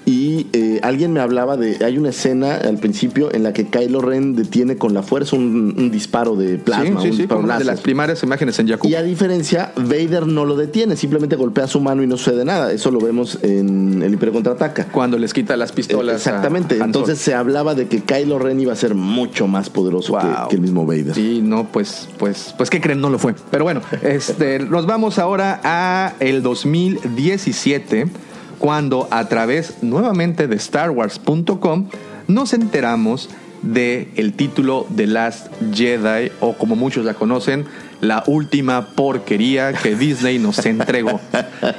Y eh, alguien me hablaba de. Hay una escena al principio en la que Kylo Ren detiene con la fuerza un, un disparo de plasma, sí, un sí, sí, disparo de las primarias imágenes en Jakku. Y a diferencia, Vader no lo detiene, simplemente golpea su mano y no sucede nada. Eso lo vemos en El Imperio Contraataca. Cuando les quita las pistolas. Exactamente. Entonces se hablaba de que Kylo Ren iba a ser mucho más poderoso que- Wow. que, el mismo Vader. Sí, no, pues, pues, pues, ¿qué creen? No lo fue. Pero bueno, este, nos vamos ahora a el 2017, cuando a través nuevamente de StarWars.com nos enteramos de el título The Last Jedi, o como muchos la conocen, la última porquería que Disney nos entregó.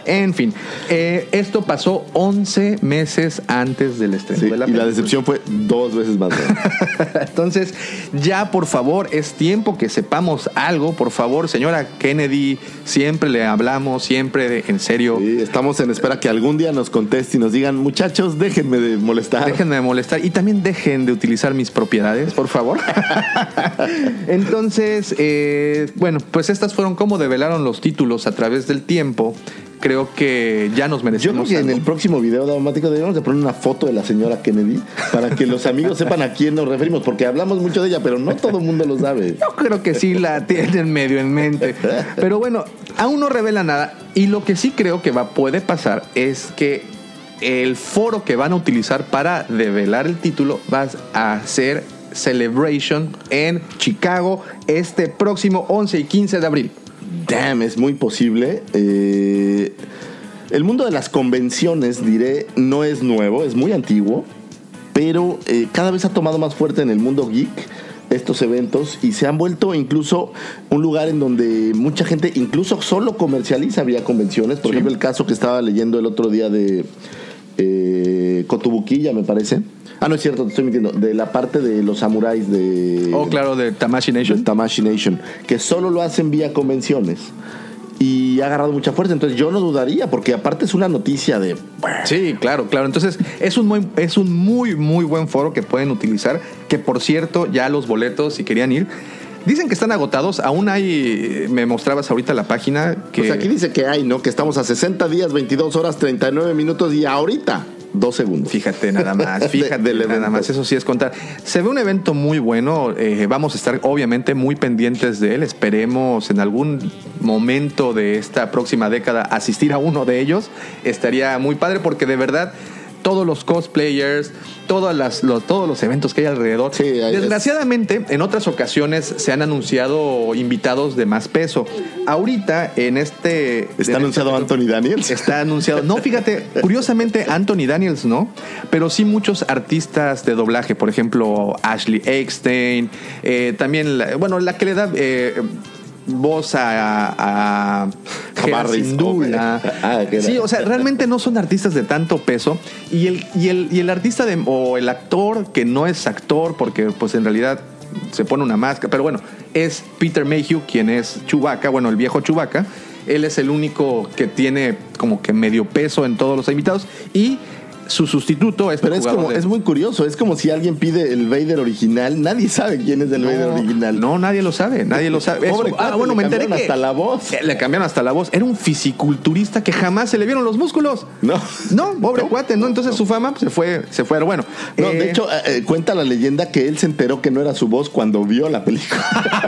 En fin, eh, esto pasó 11 meses antes del estreno Sí, de la y la decepción fue dos veces más grande. Entonces, ya por favor, es tiempo que sepamos algo. Por favor, señora Kennedy, siempre le hablamos, siempre de- en serio. Sí, estamos en espera que algún día nos conteste y nos digan, muchachos, déjenme de molestar. Déjenme de molestar y también dejen de utilizar mis propiedades, por favor. Entonces, eh, bueno, pues estas fueron como develaron los títulos a través del tiempo. Creo que ya nos Yo creo merecemos. que en el próximo video dramático deberíamos de poner una foto de la señora Kennedy para que los amigos sepan a quién nos referimos, porque hablamos mucho de ella, pero no todo el mundo lo sabe. Yo creo que sí la tienen medio en mente. Pero bueno, aún no revela nada. Y lo que sí creo que va, puede pasar es que el foro que van a utilizar para develar el título va a ser Celebration en Chicago este próximo 11 y 15 de abril. Damn, es muy posible. Eh, el mundo de las convenciones, diré, no es nuevo, es muy antiguo, pero eh, cada vez ha tomado más fuerte en el mundo geek estos eventos y se han vuelto incluso un lugar en donde mucha gente incluso solo comercializa vía convenciones. Por Sí. ejemplo, el caso que estaba leyendo el otro día de eh, Cotubuquilla, me parece. Ah, no es cierto, te estoy mintiendo. De la parte de los samuráis de... Oh, claro, de Tamashi Nation. Tamashi Nation, que solo lo hacen vía convenciones. Y ha agarrado mucha fuerza, entonces yo no dudaría, porque aparte es una noticia de... Sí, claro, claro. Entonces, es un muy, es un muy, muy buen foro que pueden utilizar. Que por cierto, ya los boletos, si querían ir, dicen que están agotados. Aún hay, me mostrabas ahorita la página que. Pues aquí dice que hay, ¿no? Que estamos a 60 días, 22 horas, 39 minutos y ahorita, dos segundos. Fíjate nada más, fíjate del nada más, eso sí es contar. Se ve un evento muy bueno, eh, vamos a estar obviamente muy pendientes de él, esperemos en algún momento de esta próxima década asistir a uno de ellos, estaría muy padre porque de verdad todos los cosplayers, todas las, todos los eventos que hay alrededor. Sí, es. Desgraciadamente, en otras ocasiones se han anunciado invitados de más peso. Ahorita, en este... ¿Está este anunciado Anthony Daniels? Está anunciado. No, fíjate, curiosamente Anthony Daniels no, pero sí muchos artistas de doblaje, por ejemplo Ashley Eckstein, eh, también, la- bueno, la que le da eh, voz a, a, A Sindula. Ah, Sí, o sea, realmente no son artistas de tanto peso. Y el, y el, y el artista de, o el actor que no es actor porque pues en realidad se pone una máscara, pero bueno, es Peter Mayhew quien es Chewbacca, bueno, el viejo Chewbacca. Él es el único que tiene como que medio peso en todos los invitados. Y su sustituto es Pero es como, es muy curioso, es como si alguien pide el Vader original, nadie sabe quién es el Vader original. No, nadie lo sabe, nadie lo sabe. Pobre ah, bueno, le me enteré cambiaron que hasta la voz. Eh, Le cambiaron hasta la voz. Era un fisiculturista que jamás se le vieron los músculos. No. No, pobre cuate, ¿no? Entonces su fama pues, se fue, se fue. Bueno, No, eh, de hecho, eh, eh, cuenta la leyenda que él se enteró que no era su voz cuando vio la película.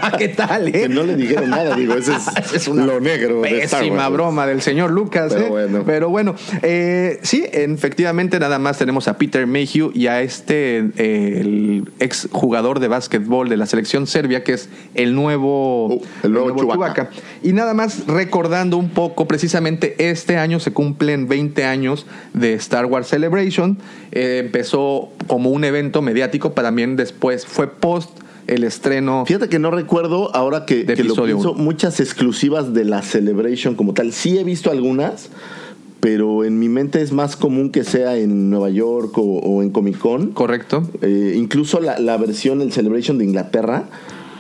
¿qué tal, eh? que no le dijeron nada, digo, ese es, Es una lo negro. de Star Pésima Wars. broma del señor Lucas. Pero ¿eh? bueno. Pero bueno, eh, sí, efectivamente nada más tenemos a Peter Mayhew y a este, eh, el ex jugador de básquetbol de la selección serbia, que es el nuevo, Uh, el nuevo Chewbacca. Y nada más recordando un poco, precisamente este año se cumplen 20 años de Star Wars Celebration. Eh, empezó como un evento mediático, pero también después fue post el estreno. Fíjate que no recuerdo, ahora que, De que lo episodio pienso, uno. muchas exclusivas de la Celebration como tal. Sí he visto algunas, pero en mi mente es más común que sea en Nueva York o, o en Comic Con. Correcto. Eh, incluso la, la versión, el Celebration de Inglaterra,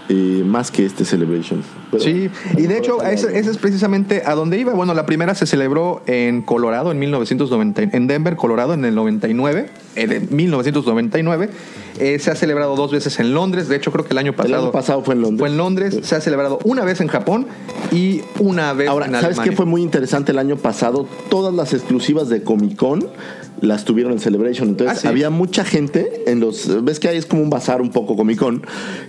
eh, más que este Celebration. Pero- Sí, y de hecho, ese, ese es precisamente a donde iba. Bueno, la primera se celebró en Colorado en 1990, en Denver, Colorado, en el 99, en el 1999. Eh, se ha celebrado dos veces en Londres. De hecho, creo que el año El pasado, año pasado fue en Londres. fue en Londres. Se ha celebrado una vez en Japón y una vez Ahora, en ¿sabes Alemania. qué fue muy interesante el año pasado? Todas las exclusivas de Comic Con las tuvieron en Celebration. Entonces, Ah, sí. había mucha gente en los. ¿Ves que ahí es como un bazar un poco Comic Con?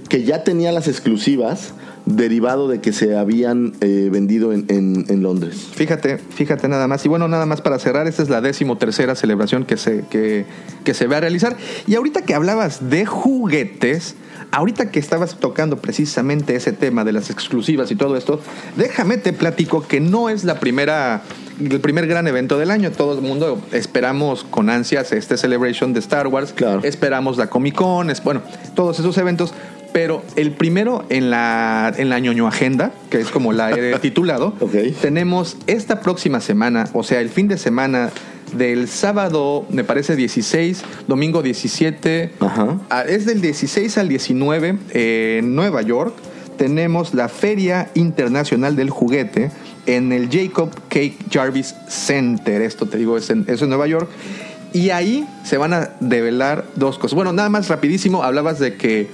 Que ya tenía las exclusivas derivado de que se habían eh, vendido en, en- en Londres. Fíjate, fíjate nada más. Y bueno, nada más para cerrar, esta es la décimo tercera celebración que se, que, que se va a realizar. Y ahorita que hablabas de juguetes, ahorita que estabas tocando precisamente ese tema de las exclusivas y todo esto, déjame te platico que no es la primera, el primer gran evento del año. Todo el mundo esperamos con ansias este Celebration de Star Wars. Claro. Esperamos la Comic Con, es, bueno, todos esos eventos. Pero el primero en la, en la ñoño agenda, que es como la he titulado, tenemos esta próxima semana, o sea, el fin de semana del sábado, me parece 16, domingo 17, Ajá. es del 16 al 19 eh, en Nueva York. Tenemos la Feria Internacional del Juguete en el Jacob Cake Jarvis Center. Esto te digo, es en, es en Nueva York. Y ahí se van a develar dos cosas. Bueno, nada más rapidísimo, hablabas de que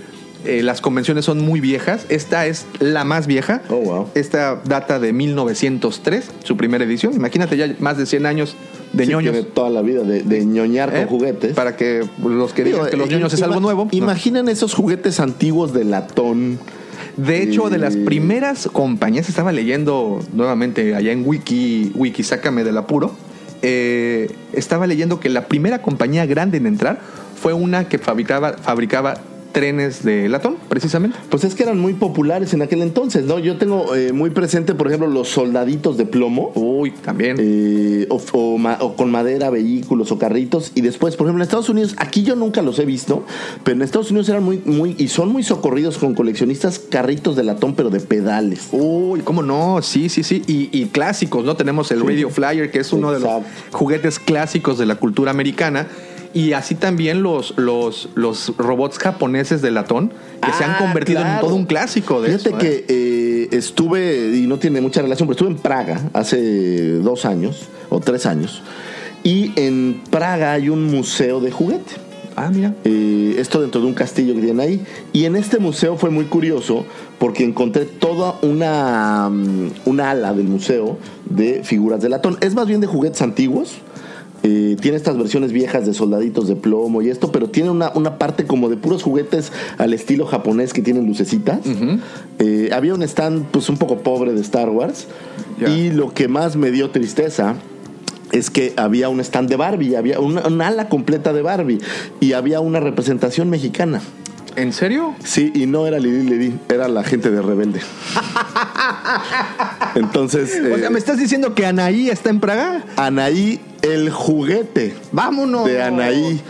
eh, las convenciones son muy viejas. Esta es la más vieja. Oh, wow. Esta data de 1903, su primera edición. Imagínate ya más de 100 años de Sí, ñoños. tiene toda la vida de, de ñoñar ¿eh? con juguetes. Para que los que digan Digo, que los eh, ñoños es algo nuevo. no. Imaginen esos juguetes antiguos de latón. De hecho, de las primeras compañías, estaba leyendo nuevamente allá en Wiki, Wiki, sácame del apuro, eh, estaba leyendo que la primera compañía grande en entrar fue una que fabricaba, fabricaba trenes de latón, precisamente. Pues es que eran muy populares en aquel entonces, ¿no? Yo tengo eh, muy presente, por ejemplo, los soldaditos de plomo. Uy, también. eh, o, o o con madera, vehículos o carritos. Y después, por ejemplo, en Estados Unidos, aquí yo nunca los he visto, pero en Estados Unidos eran muy, muy, y son muy socorridos con coleccionistas carritos de latón, pero de pedales. Uy, ¿cómo no? Sí, sí, sí. Y, y clásicos, ¿no? Tenemos el Sí. Radio Flyer, que es uno de Exacto. los juguetes clásicos de la cultura americana. Y así también los, los, los robots japoneses de latón, que se han Ah, convertido en claro. todo un clásico de Fíjate eso, ¿eh? que eh, estuve, y no tiene mucha relación, pero estuve en Praga hace dos años o tres años. Y en Praga hay un museo de juguete. Ah, mira. Eh, esto dentro de un castillo que tienen ahí. Y en este museo fue muy curioso porque encontré toda una, mm, una ala del museo de figuras de latón. Es más bien de juguetes antiguos. Eh, tiene estas versiones viejas de soldaditos de plomo y esto, pero tiene una, una parte como de puros juguetes al estilo japonés que tienen lucecitas. Eh, había un stand pues un poco pobre de Star Wars. Y lo que más me dio tristeza es que había un stand de Barbie, había una, una ala completa de Barbie y había una representación mexicana. ¿En serio? Sí, y no era Lili Lili, era la gente de Rebelde. Entonces, O sea, eh, ¿me estás diciendo que Anaí está en Praga? Anaí, el juguete ¡Vámonos! de Anaí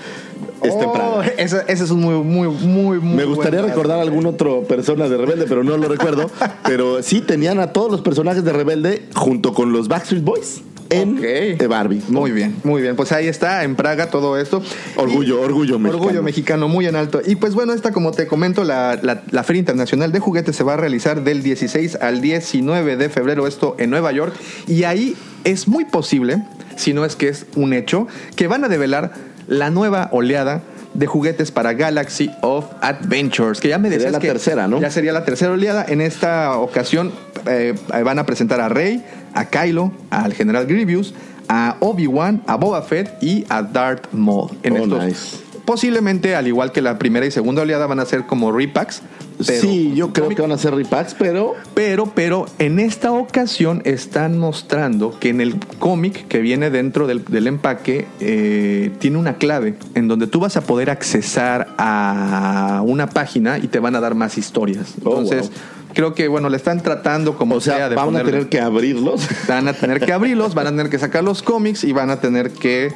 está en Oh. Ese, ese es un muy, muy, muy, muy Me gustaría buen- recordar a alguna otra persona de Rebelde, pero no lo recuerdo. Pero sí tenían a todos los personajes de Rebelde junto con los Backstreet Boys en Ok. eh, Barbie. Muy bien, muy bien. Pues ahí está, en Praga, todo esto. Orgullo, orgullo mexicano. Orgullo mexicano, muy en alto. Y pues bueno, esta, como te comento, la, la- la Feria Internacional de Juguetes se va a realizar del 16 al 19 de febrero, esto en Nueva York. Y ahí es muy posible si no es que es un hecho, que van a develar la nueva oleada de juguetes para Galaxy of Adventures, que ya me Sería decías la que tercera, ¿no? Ya sería la tercera oleada. En esta ocasión eh, van a presentar a Rey, a Kylo, al General Grievous, a Obi-Wan, a Boba Fett y a Darth Maul. En Oh, estos, nice. Posiblemente, al igual que la primera y segunda oleada, van a ser como repacks. pero- sí, yo creo que van a ser repacks, pero pero, pero en esta ocasión están mostrando que en el cómic que viene dentro del, del empaque eh, tiene una clave en donde tú vas a poder accesar a una página y te van a dar más historias. Oh, Entonces, wow. creo que bueno, le están tratando como o sea, de van a tener que abrirlos. van a tener que abrirlos, van a tener que sacar los cómics y van a tener que,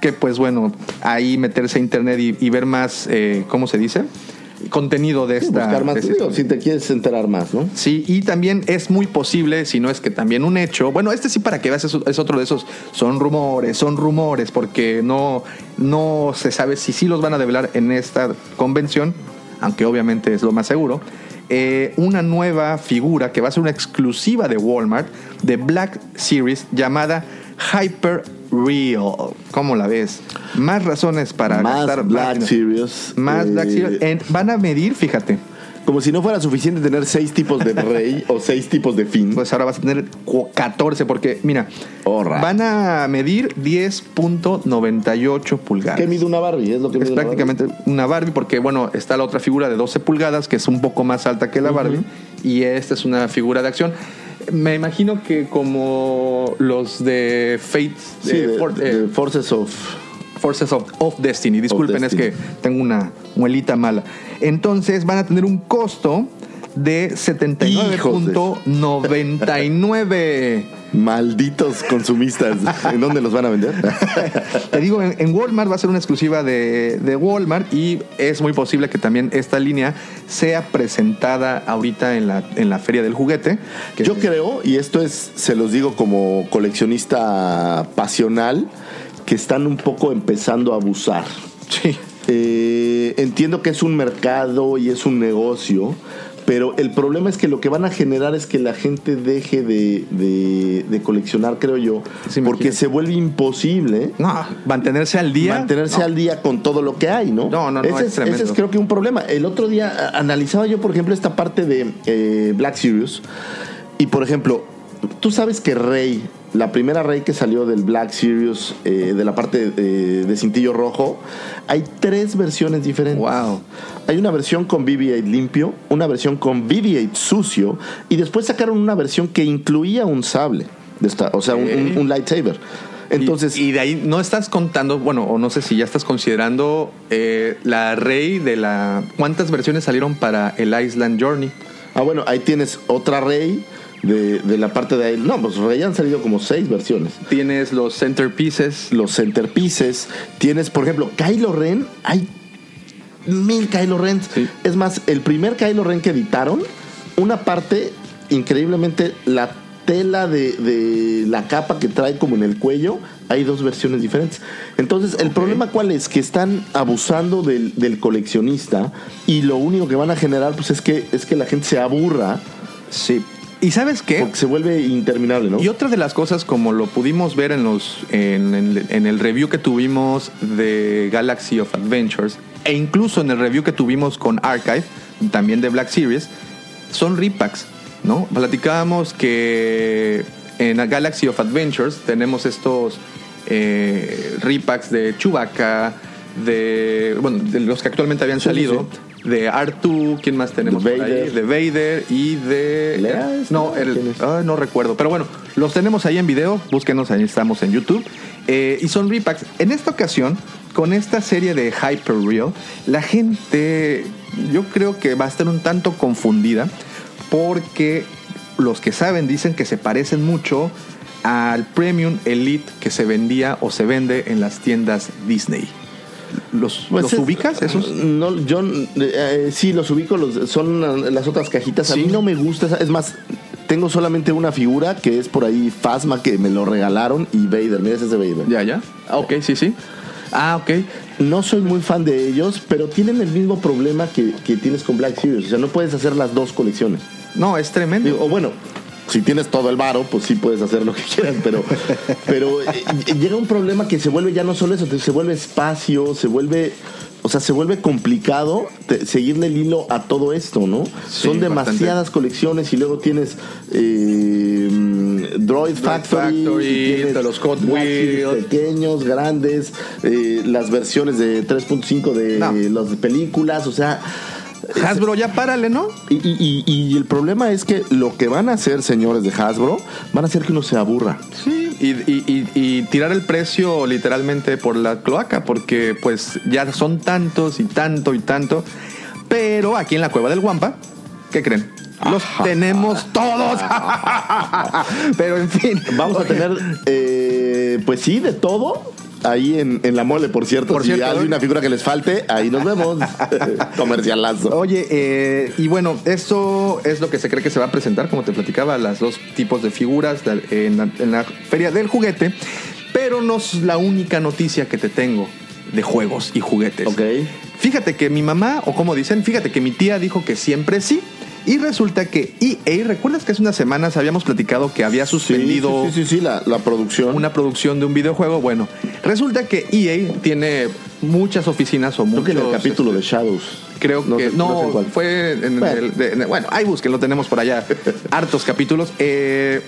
que pues bueno, ahí meterse a internet y, y ver más, eh, ¿cómo se dice? Contenido de esta. Buscar más, de digo, si te quieres enterar más, ¿no? Sí, y también es muy posible, si no es que también un hecho. Bueno, este sí para que veas es, es otro de esos. Son rumores, son rumores, porque no, no se sabe si sí los van a develar en esta convención, aunque obviamente es lo más seguro. eh, una nueva figura que va a ser una exclusiva de Walmart de Black Series llamada Hyper Real. ¿Cómo la ves? Más razones para más gastar Black más- Series. Más eh, Black Series. En- van a medir, fíjate. Como si no fuera suficiente tener seis tipos de rey o seis tipos de fin. Pues ahora vas a tener cu- 14, porque mira, Horra. van a medir 10.98 pulgadas. ¿Qué mide una Barbie? Es lo que Es mide una prácticamente una Barbie, porque bueno, está la otra figura de 12 pulgadas, que es un poco más alta que la Barbie, y esta es una figura de acción. Me imagino que como los de Fate, Sí, de de- For- de eh, Forces of. Forces of, of Destiny. Disculpen, Destiny. es que tengo una muelita mala. Entonces van a tener un costo de 79.99. Malditos consumistas. ¿En dónde los van a vender? Te digo, en, en Walmart va a ser una exclusiva de, de Walmart y es muy posible que también esta línea sea presentada ahorita en la, en la feria del juguete. que- Yo creo, y esto es, se los digo como coleccionista pasional, que están un poco empezando a abusar. Sí. Eh, entiendo que es un mercado y es un negocio, pero el problema es que lo que van a generar es que la gente deje de, de- de coleccionar, creo yo, Sí, porque imagínate. se vuelve imposible No, mantenerse al día. mantenerse no. al día con todo lo que hay, ¿no? No, no, no, ese es es, tremendo. ese es creo que un problema. El otro día analizaba yo, por ejemplo, esta parte de eh, Black Series. Y, por ejemplo, tú sabes que Rey, la primera Rey que salió del Black Series, eh, de la parte eh, de cintillo rojo, hay tres versiones diferentes. Wow. Hay una versión con BB-8 limpio, una versión con BB-8 sucio, y después sacaron una versión que incluía un sable, de esta- o sea, un- un- Ok. un lightsaber. Entonces, y, y de ahí no estás contando, bueno, o no sé si ya estás considerando eh, la Rey de la. ¿Cuántas versiones salieron para el Island Journey? Ah, bueno, ahí tienes otra Rey de, de la parte de ahí. No, pues Rey han salido como seis versiones. Tienes los centerpieces. Los centerpieces. Tienes, por ejemplo, Kylo Ren. Hay mil Kylo Ren. Sí. Es más, el primer Kylo Ren que editaron, una parte, increíblemente, la tela de, de la capa que trae como en el cuello, hay dos versiones diferentes. Entonces, el problema cuál es? Que están abusando del, del coleccionista y lo único que van a generar pues es que, es que la gente se aburra Sí. ¿Y sabes qué? porque se vuelve interminable, ¿no? Y otra de las cosas, como lo pudimos ver en, los, en, el- en el review que tuvimos de Galaxy of Adventures, e incluso en el review que tuvimos con Archive, también de Black Series, son repacks, ¿no? Platicábamos que en Galaxy of Adventures tenemos estos eh, repacks de Chewbacca, de, bueno, de los que actualmente habían Sí, sí, salido, de R2, ¿quién más tenemos por ahí? Vader. De Vader y de... ¿Lea es? No, el. Ay, no recuerdo. Pero bueno, los tenemos ahí en video. Búsquenos, ahí estamos en YouTube. Eh, y son repacks. En esta ocasión, con esta serie de Hyper Real, la gente, yo creo que va a estar un tanto confundida porque los que saben dicen que se parecen mucho al Premium Elite que se vendía o se vende en las tiendas Disney. ¿Los, Pues ¿los es- ubicas esos? No, yo eh, sí los ubico, los, son las otras cajitas. A Sí. mí no me gusta, esa- es más, tengo solamente una figura que es por ahí Phasma que me lo regalaron y Vader, mira ese es de Vader. Ya, ya. Ah, ok, sí, sí. Ah, ok. No soy muy fan de ellos, pero tienen el mismo problema que, que tienes con Black Series. O sea, no puedes hacer las dos colecciones. No, es tremendo. Digo, o bueno, si tienes todo el varo, pues sí puedes hacer lo que quieras, pero, pero eh, llega un problema que se vuelve ya no solo eso, se vuelve espacio, se vuelve o sea, se vuelve complicado seguirle el hilo a todo esto, ¿no? Son demasiadas colecciones y luego tienes eh, Droid, Factory, tienes los Hot Wheels pequeños, grandes, eh, las versiones de 3.5 de las películas, o sea, Hasbro, ya párale, ¿no? Y, el problema es que lo que van a hacer, señores de Hasbro, van a hacer que uno se aburra. Sí, y, tirar el precio literalmente por la cloaca, porque pues ya son tantos y tanto y tanto. Pero aquí en la cueva del Guampa, ¿qué creen? Los tenemos todos. Pero en fin. Vamos a tener, eh, pues sí, de todo ahí en, la mole, por cierto. Por si hay una figura que les falte, ahí nos vemos. Comercialazo. Oye, eh, y bueno, esto es lo que se cree que se va a presentar, como te platicaba, las dos tipos de figuras en la, feria del juguete. Pero no es la única noticia que te tengo de juegos y juguetes. Ok. Fíjate que mi mamá, o como dicen, fíjate que mi tía dijo que siempre sí. Y resulta que EA, ¿recuerdas que hace unas semanas habíamos platicado que había suspendido sí, sí, sí, la, producción? Una producción de un videojuego. Bueno, resulta que EA tiene muchas oficinas o muchos... Creo que en el capítulo de Shadows. Creo que no, fue en bueno. El, bueno, ahí busquen, lo tenemos por allá. hartos capítulos. Eh,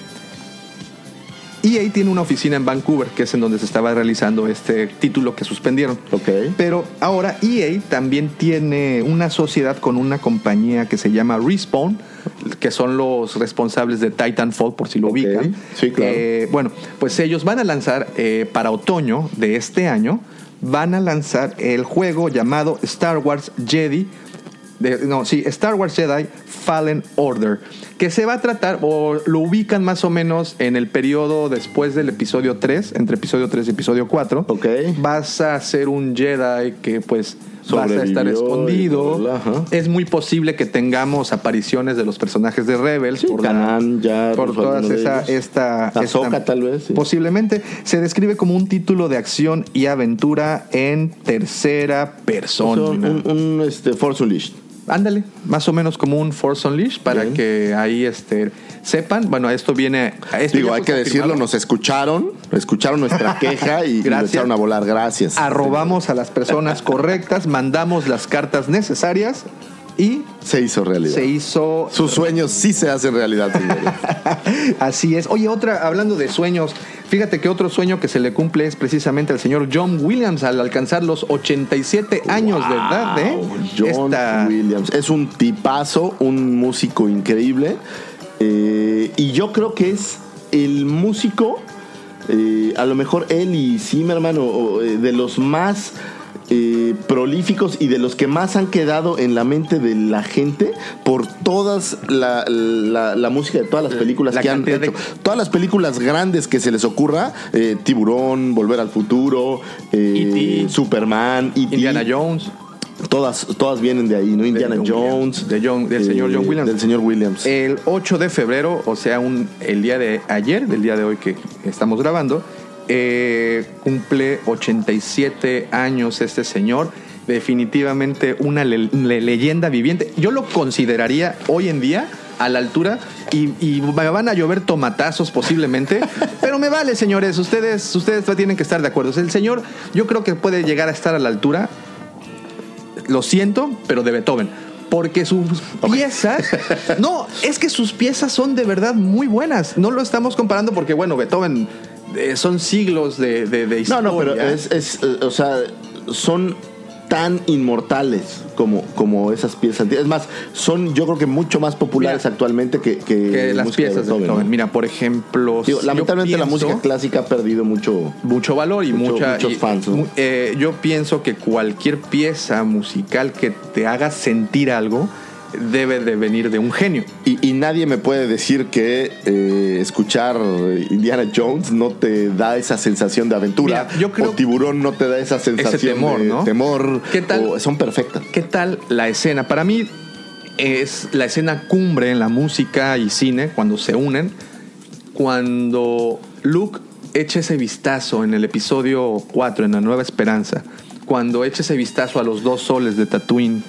EA tiene una oficina en Vancouver, que es en donde se estaba realizando este título que suspendieron. Pero ahora EA también tiene una sociedad con una compañía que se llama Respawn, que son los responsables de Titanfall, por si lo ubican. Sí, claro. Eh, bueno, pues ellos van a lanzar eh, para otoño de este año, van a lanzar el juego llamado Star Wars Jedi no, sí, Star Wars Jedi Fallen Order, que se va a tratar, o lo ubican más o menos en el periodo después del episodio 3, entre episodio 3 y episodio 4. Ok. Vas a ser un Jedi que pues vas a estar escondido. es muy posible que tengamos apariciones de los personajes de Rebels por, ya por todas esa, esta, tal vez. Posiblemente se describe como un título de acción y aventura en tercera persona. un, un, este, Force Unleashed. Ándale, más o menos como un Force Unleashed para que ahí este, sepan. Bueno, esto viene. Esto Digo, hay que decirlo, nos escucharon, escucharon nuestra queja y empezaron a volar. Gracias. Arrobamos a las personas correctas, mandamos las cartas necesarias y se hizo realidad. Se hizo. Sus sueños sí se hacen realidad, Así es. Oye, otra, hablando de sueños, fíjate que otro sueño que se le cumple es precisamente al señor John Williams al alcanzar los 87 años de edad. ¿eh? John Williams. Es un tipazo, un músico increíble. Eh, y yo creo que es el músico, eh, a lo mejor él y Zimmerman, o, eh, de los más eh, prolíficos y de los que más han quedado en la mente de la gente por todas la, música de todas las películas que han hecho. Todas las películas grandes que se les ocurra, eh, Tiburón, Volver al Futuro, eh, Superman, Indiana Jones. Todas, todas vienen de ahí, ¿no? Indiana Jones. De del señor John Williams. Del señor Williams. El 8 de febrero, o sea, un, el día de ayer, del día de hoy que estamos grabando, eh, cumple 87 años este señor. Definitivamente una leyenda viviente. Yo lo consideraría hoy en día a la altura y, me van a llover tomatazos posiblemente, pero me vale, señores. Ustedes, ustedes tienen que estar de acuerdo. El señor, yo creo que puede llegar a estar a la altura. Lo siento, pero de Beethoven porque sus piezas, no, es que sus piezas son de verdad muy buenas. No lo estamos comparando porque, bueno, Beethoven eh, son siglos de, de, historia. No, no, pero es, es, o sea, son tan inmortales como, como esas piezas. Es más, son yo creo que mucho más populares actualmente que, que, las piezas de Beethoven. Mira, por ejemplo... lamentablemente la música clásica ha perdido mucho... Mucho valor y mucha, muchos fans. Eh, yo pienso que cualquier pieza musical que te haga sentir algo debe de venir de un genio. Y, nadie me puede decir que eh, escuchar Indiana Jones no te da esa sensación de aventura. yo creo o Tiburón no te da esa sensación temor, de ¿no? temor. ¿Qué tal? son perfectas. ¿Qué tal la escena? Para mí es la escena cumbre en la música y cine cuando se unen. Cuando Luke echa ese vistazo en el episodio 4, en La Nueva Esperanza. Cuando echa ese vistazo a los dos soles de Tatooine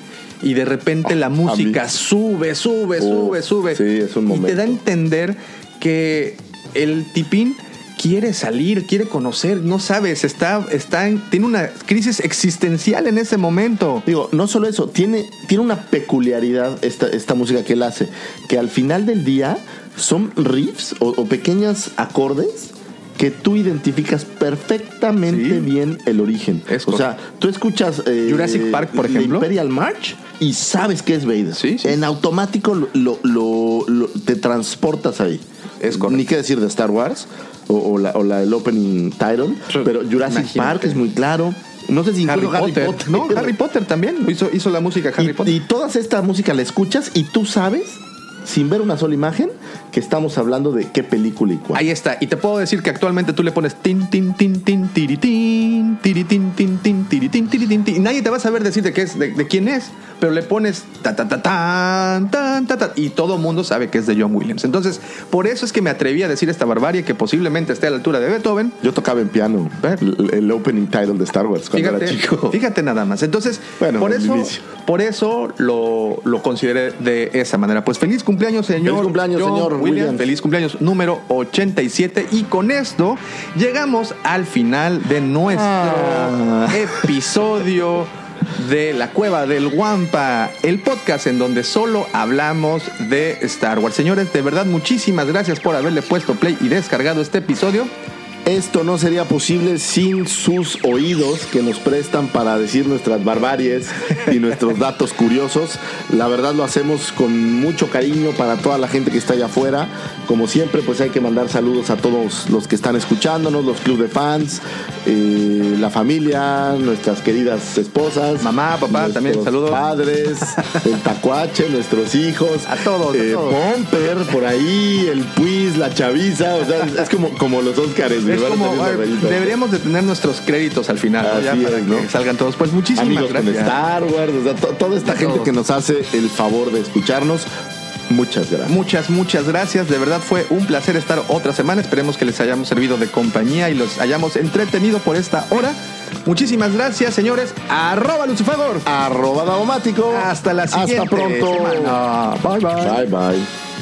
y de repente la música sube, sube, sube, sube. Sí, es un momento. Y te da a entender que el tipín quiere salir, quiere conocer, no sabes, está, está en- tiene una crisis existencial en ese momento. Digo, no solo eso, tiene, tiene una peculiaridad esta, esta música que él hace, que al final del día son riffs o, o pequeños acordes que tú identificas perfectamente Sí. bien el origen. Es o sea, tú escuchas eh, Jurassic Park, por ejemplo. Imperial March y sabes que es Vader. Sí, sí. En automático lo, lo- lo- lo- te transportas ahí. Es correcto. Ni qué decir de Star Wars o, o la, o la- el opening title, Sí. pero Jurassic Imagínate. Park es muy claro. No sé si Harry incluso Potter. No, Harry Potter también hizo, hizo la música Harry y, Potter. y toda esta música la escuchas y tú sabes, sin ver una sola imagen, que estamos hablando de qué película y cuál. Ahí está. Y te puedo decir que actualmente tú le pones tin, tin, tin, tin, tiritín, tiritín, tin, tin, tiritín, tiritín, tin. Y nadie te va a saber decir de qué es, de, quién es. Pero le pones ta, ta, ta, tan, tan, ta, ta, y todo mundo sabe que es de John Williams. Entonces, por eso es que me atreví a decir esta barbarie que posiblemente esté a la altura de Beethoven. Yo tocaba en piano el, opening title de Star Wars cuando Fíjate, era chico. fíjate nada más. Entonces, Bueno, por eso, por eso lo, lo consideré de esa manera. Pues feliz cumpleaños, señor. Feliz cumpleaños, señor Williams. Feliz cumpleaños número 87. Y con esto llegamos al final de nuestro Ah. Episodio de La Cueva del Guampa, el podcast en donde solo hablamos de Star Wars. Señores, de verdad, muchísimas gracias por haberle puesto play y descargado este episodio. Esto no sería posible sin sus oídos que nos prestan para decir nuestras barbaries y nuestros datos curiosos. La verdad lo hacemos con mucho cariño para toda la gente que está allá afuera. Como siempre, pues hay que mandar saludos a todos los que están escuchándonos, los club de fans, eh, la familia, nuestras queridas esposas, Mamá, papá, también saludos. padres, el tacuache, nuestros hijos, A todos, a eh, todos. Pomper por ahí, el Puis, la chaviza, o sea, es como, como los Óscares. Es a deberíamos de tener nuestros créditos al final, que salgan todos. Pues muchísimas Amigos con gracias. Star Wars, o sea, to- toda esta De gente todos. que nos hace el favor de escucharnos, muchas gracias. Muchas, muchas gracias. De verdad fue un placer estar otra semana. Esperemos que les hayamos servido de compañía y los hayamos entretenido por esta hora. Muchísimas gracias, señores. Arroba Lucifagor. Arroba Daumático. Hasta la siguiente Hasta pronto. semana. Bye, bye. Bye, bye.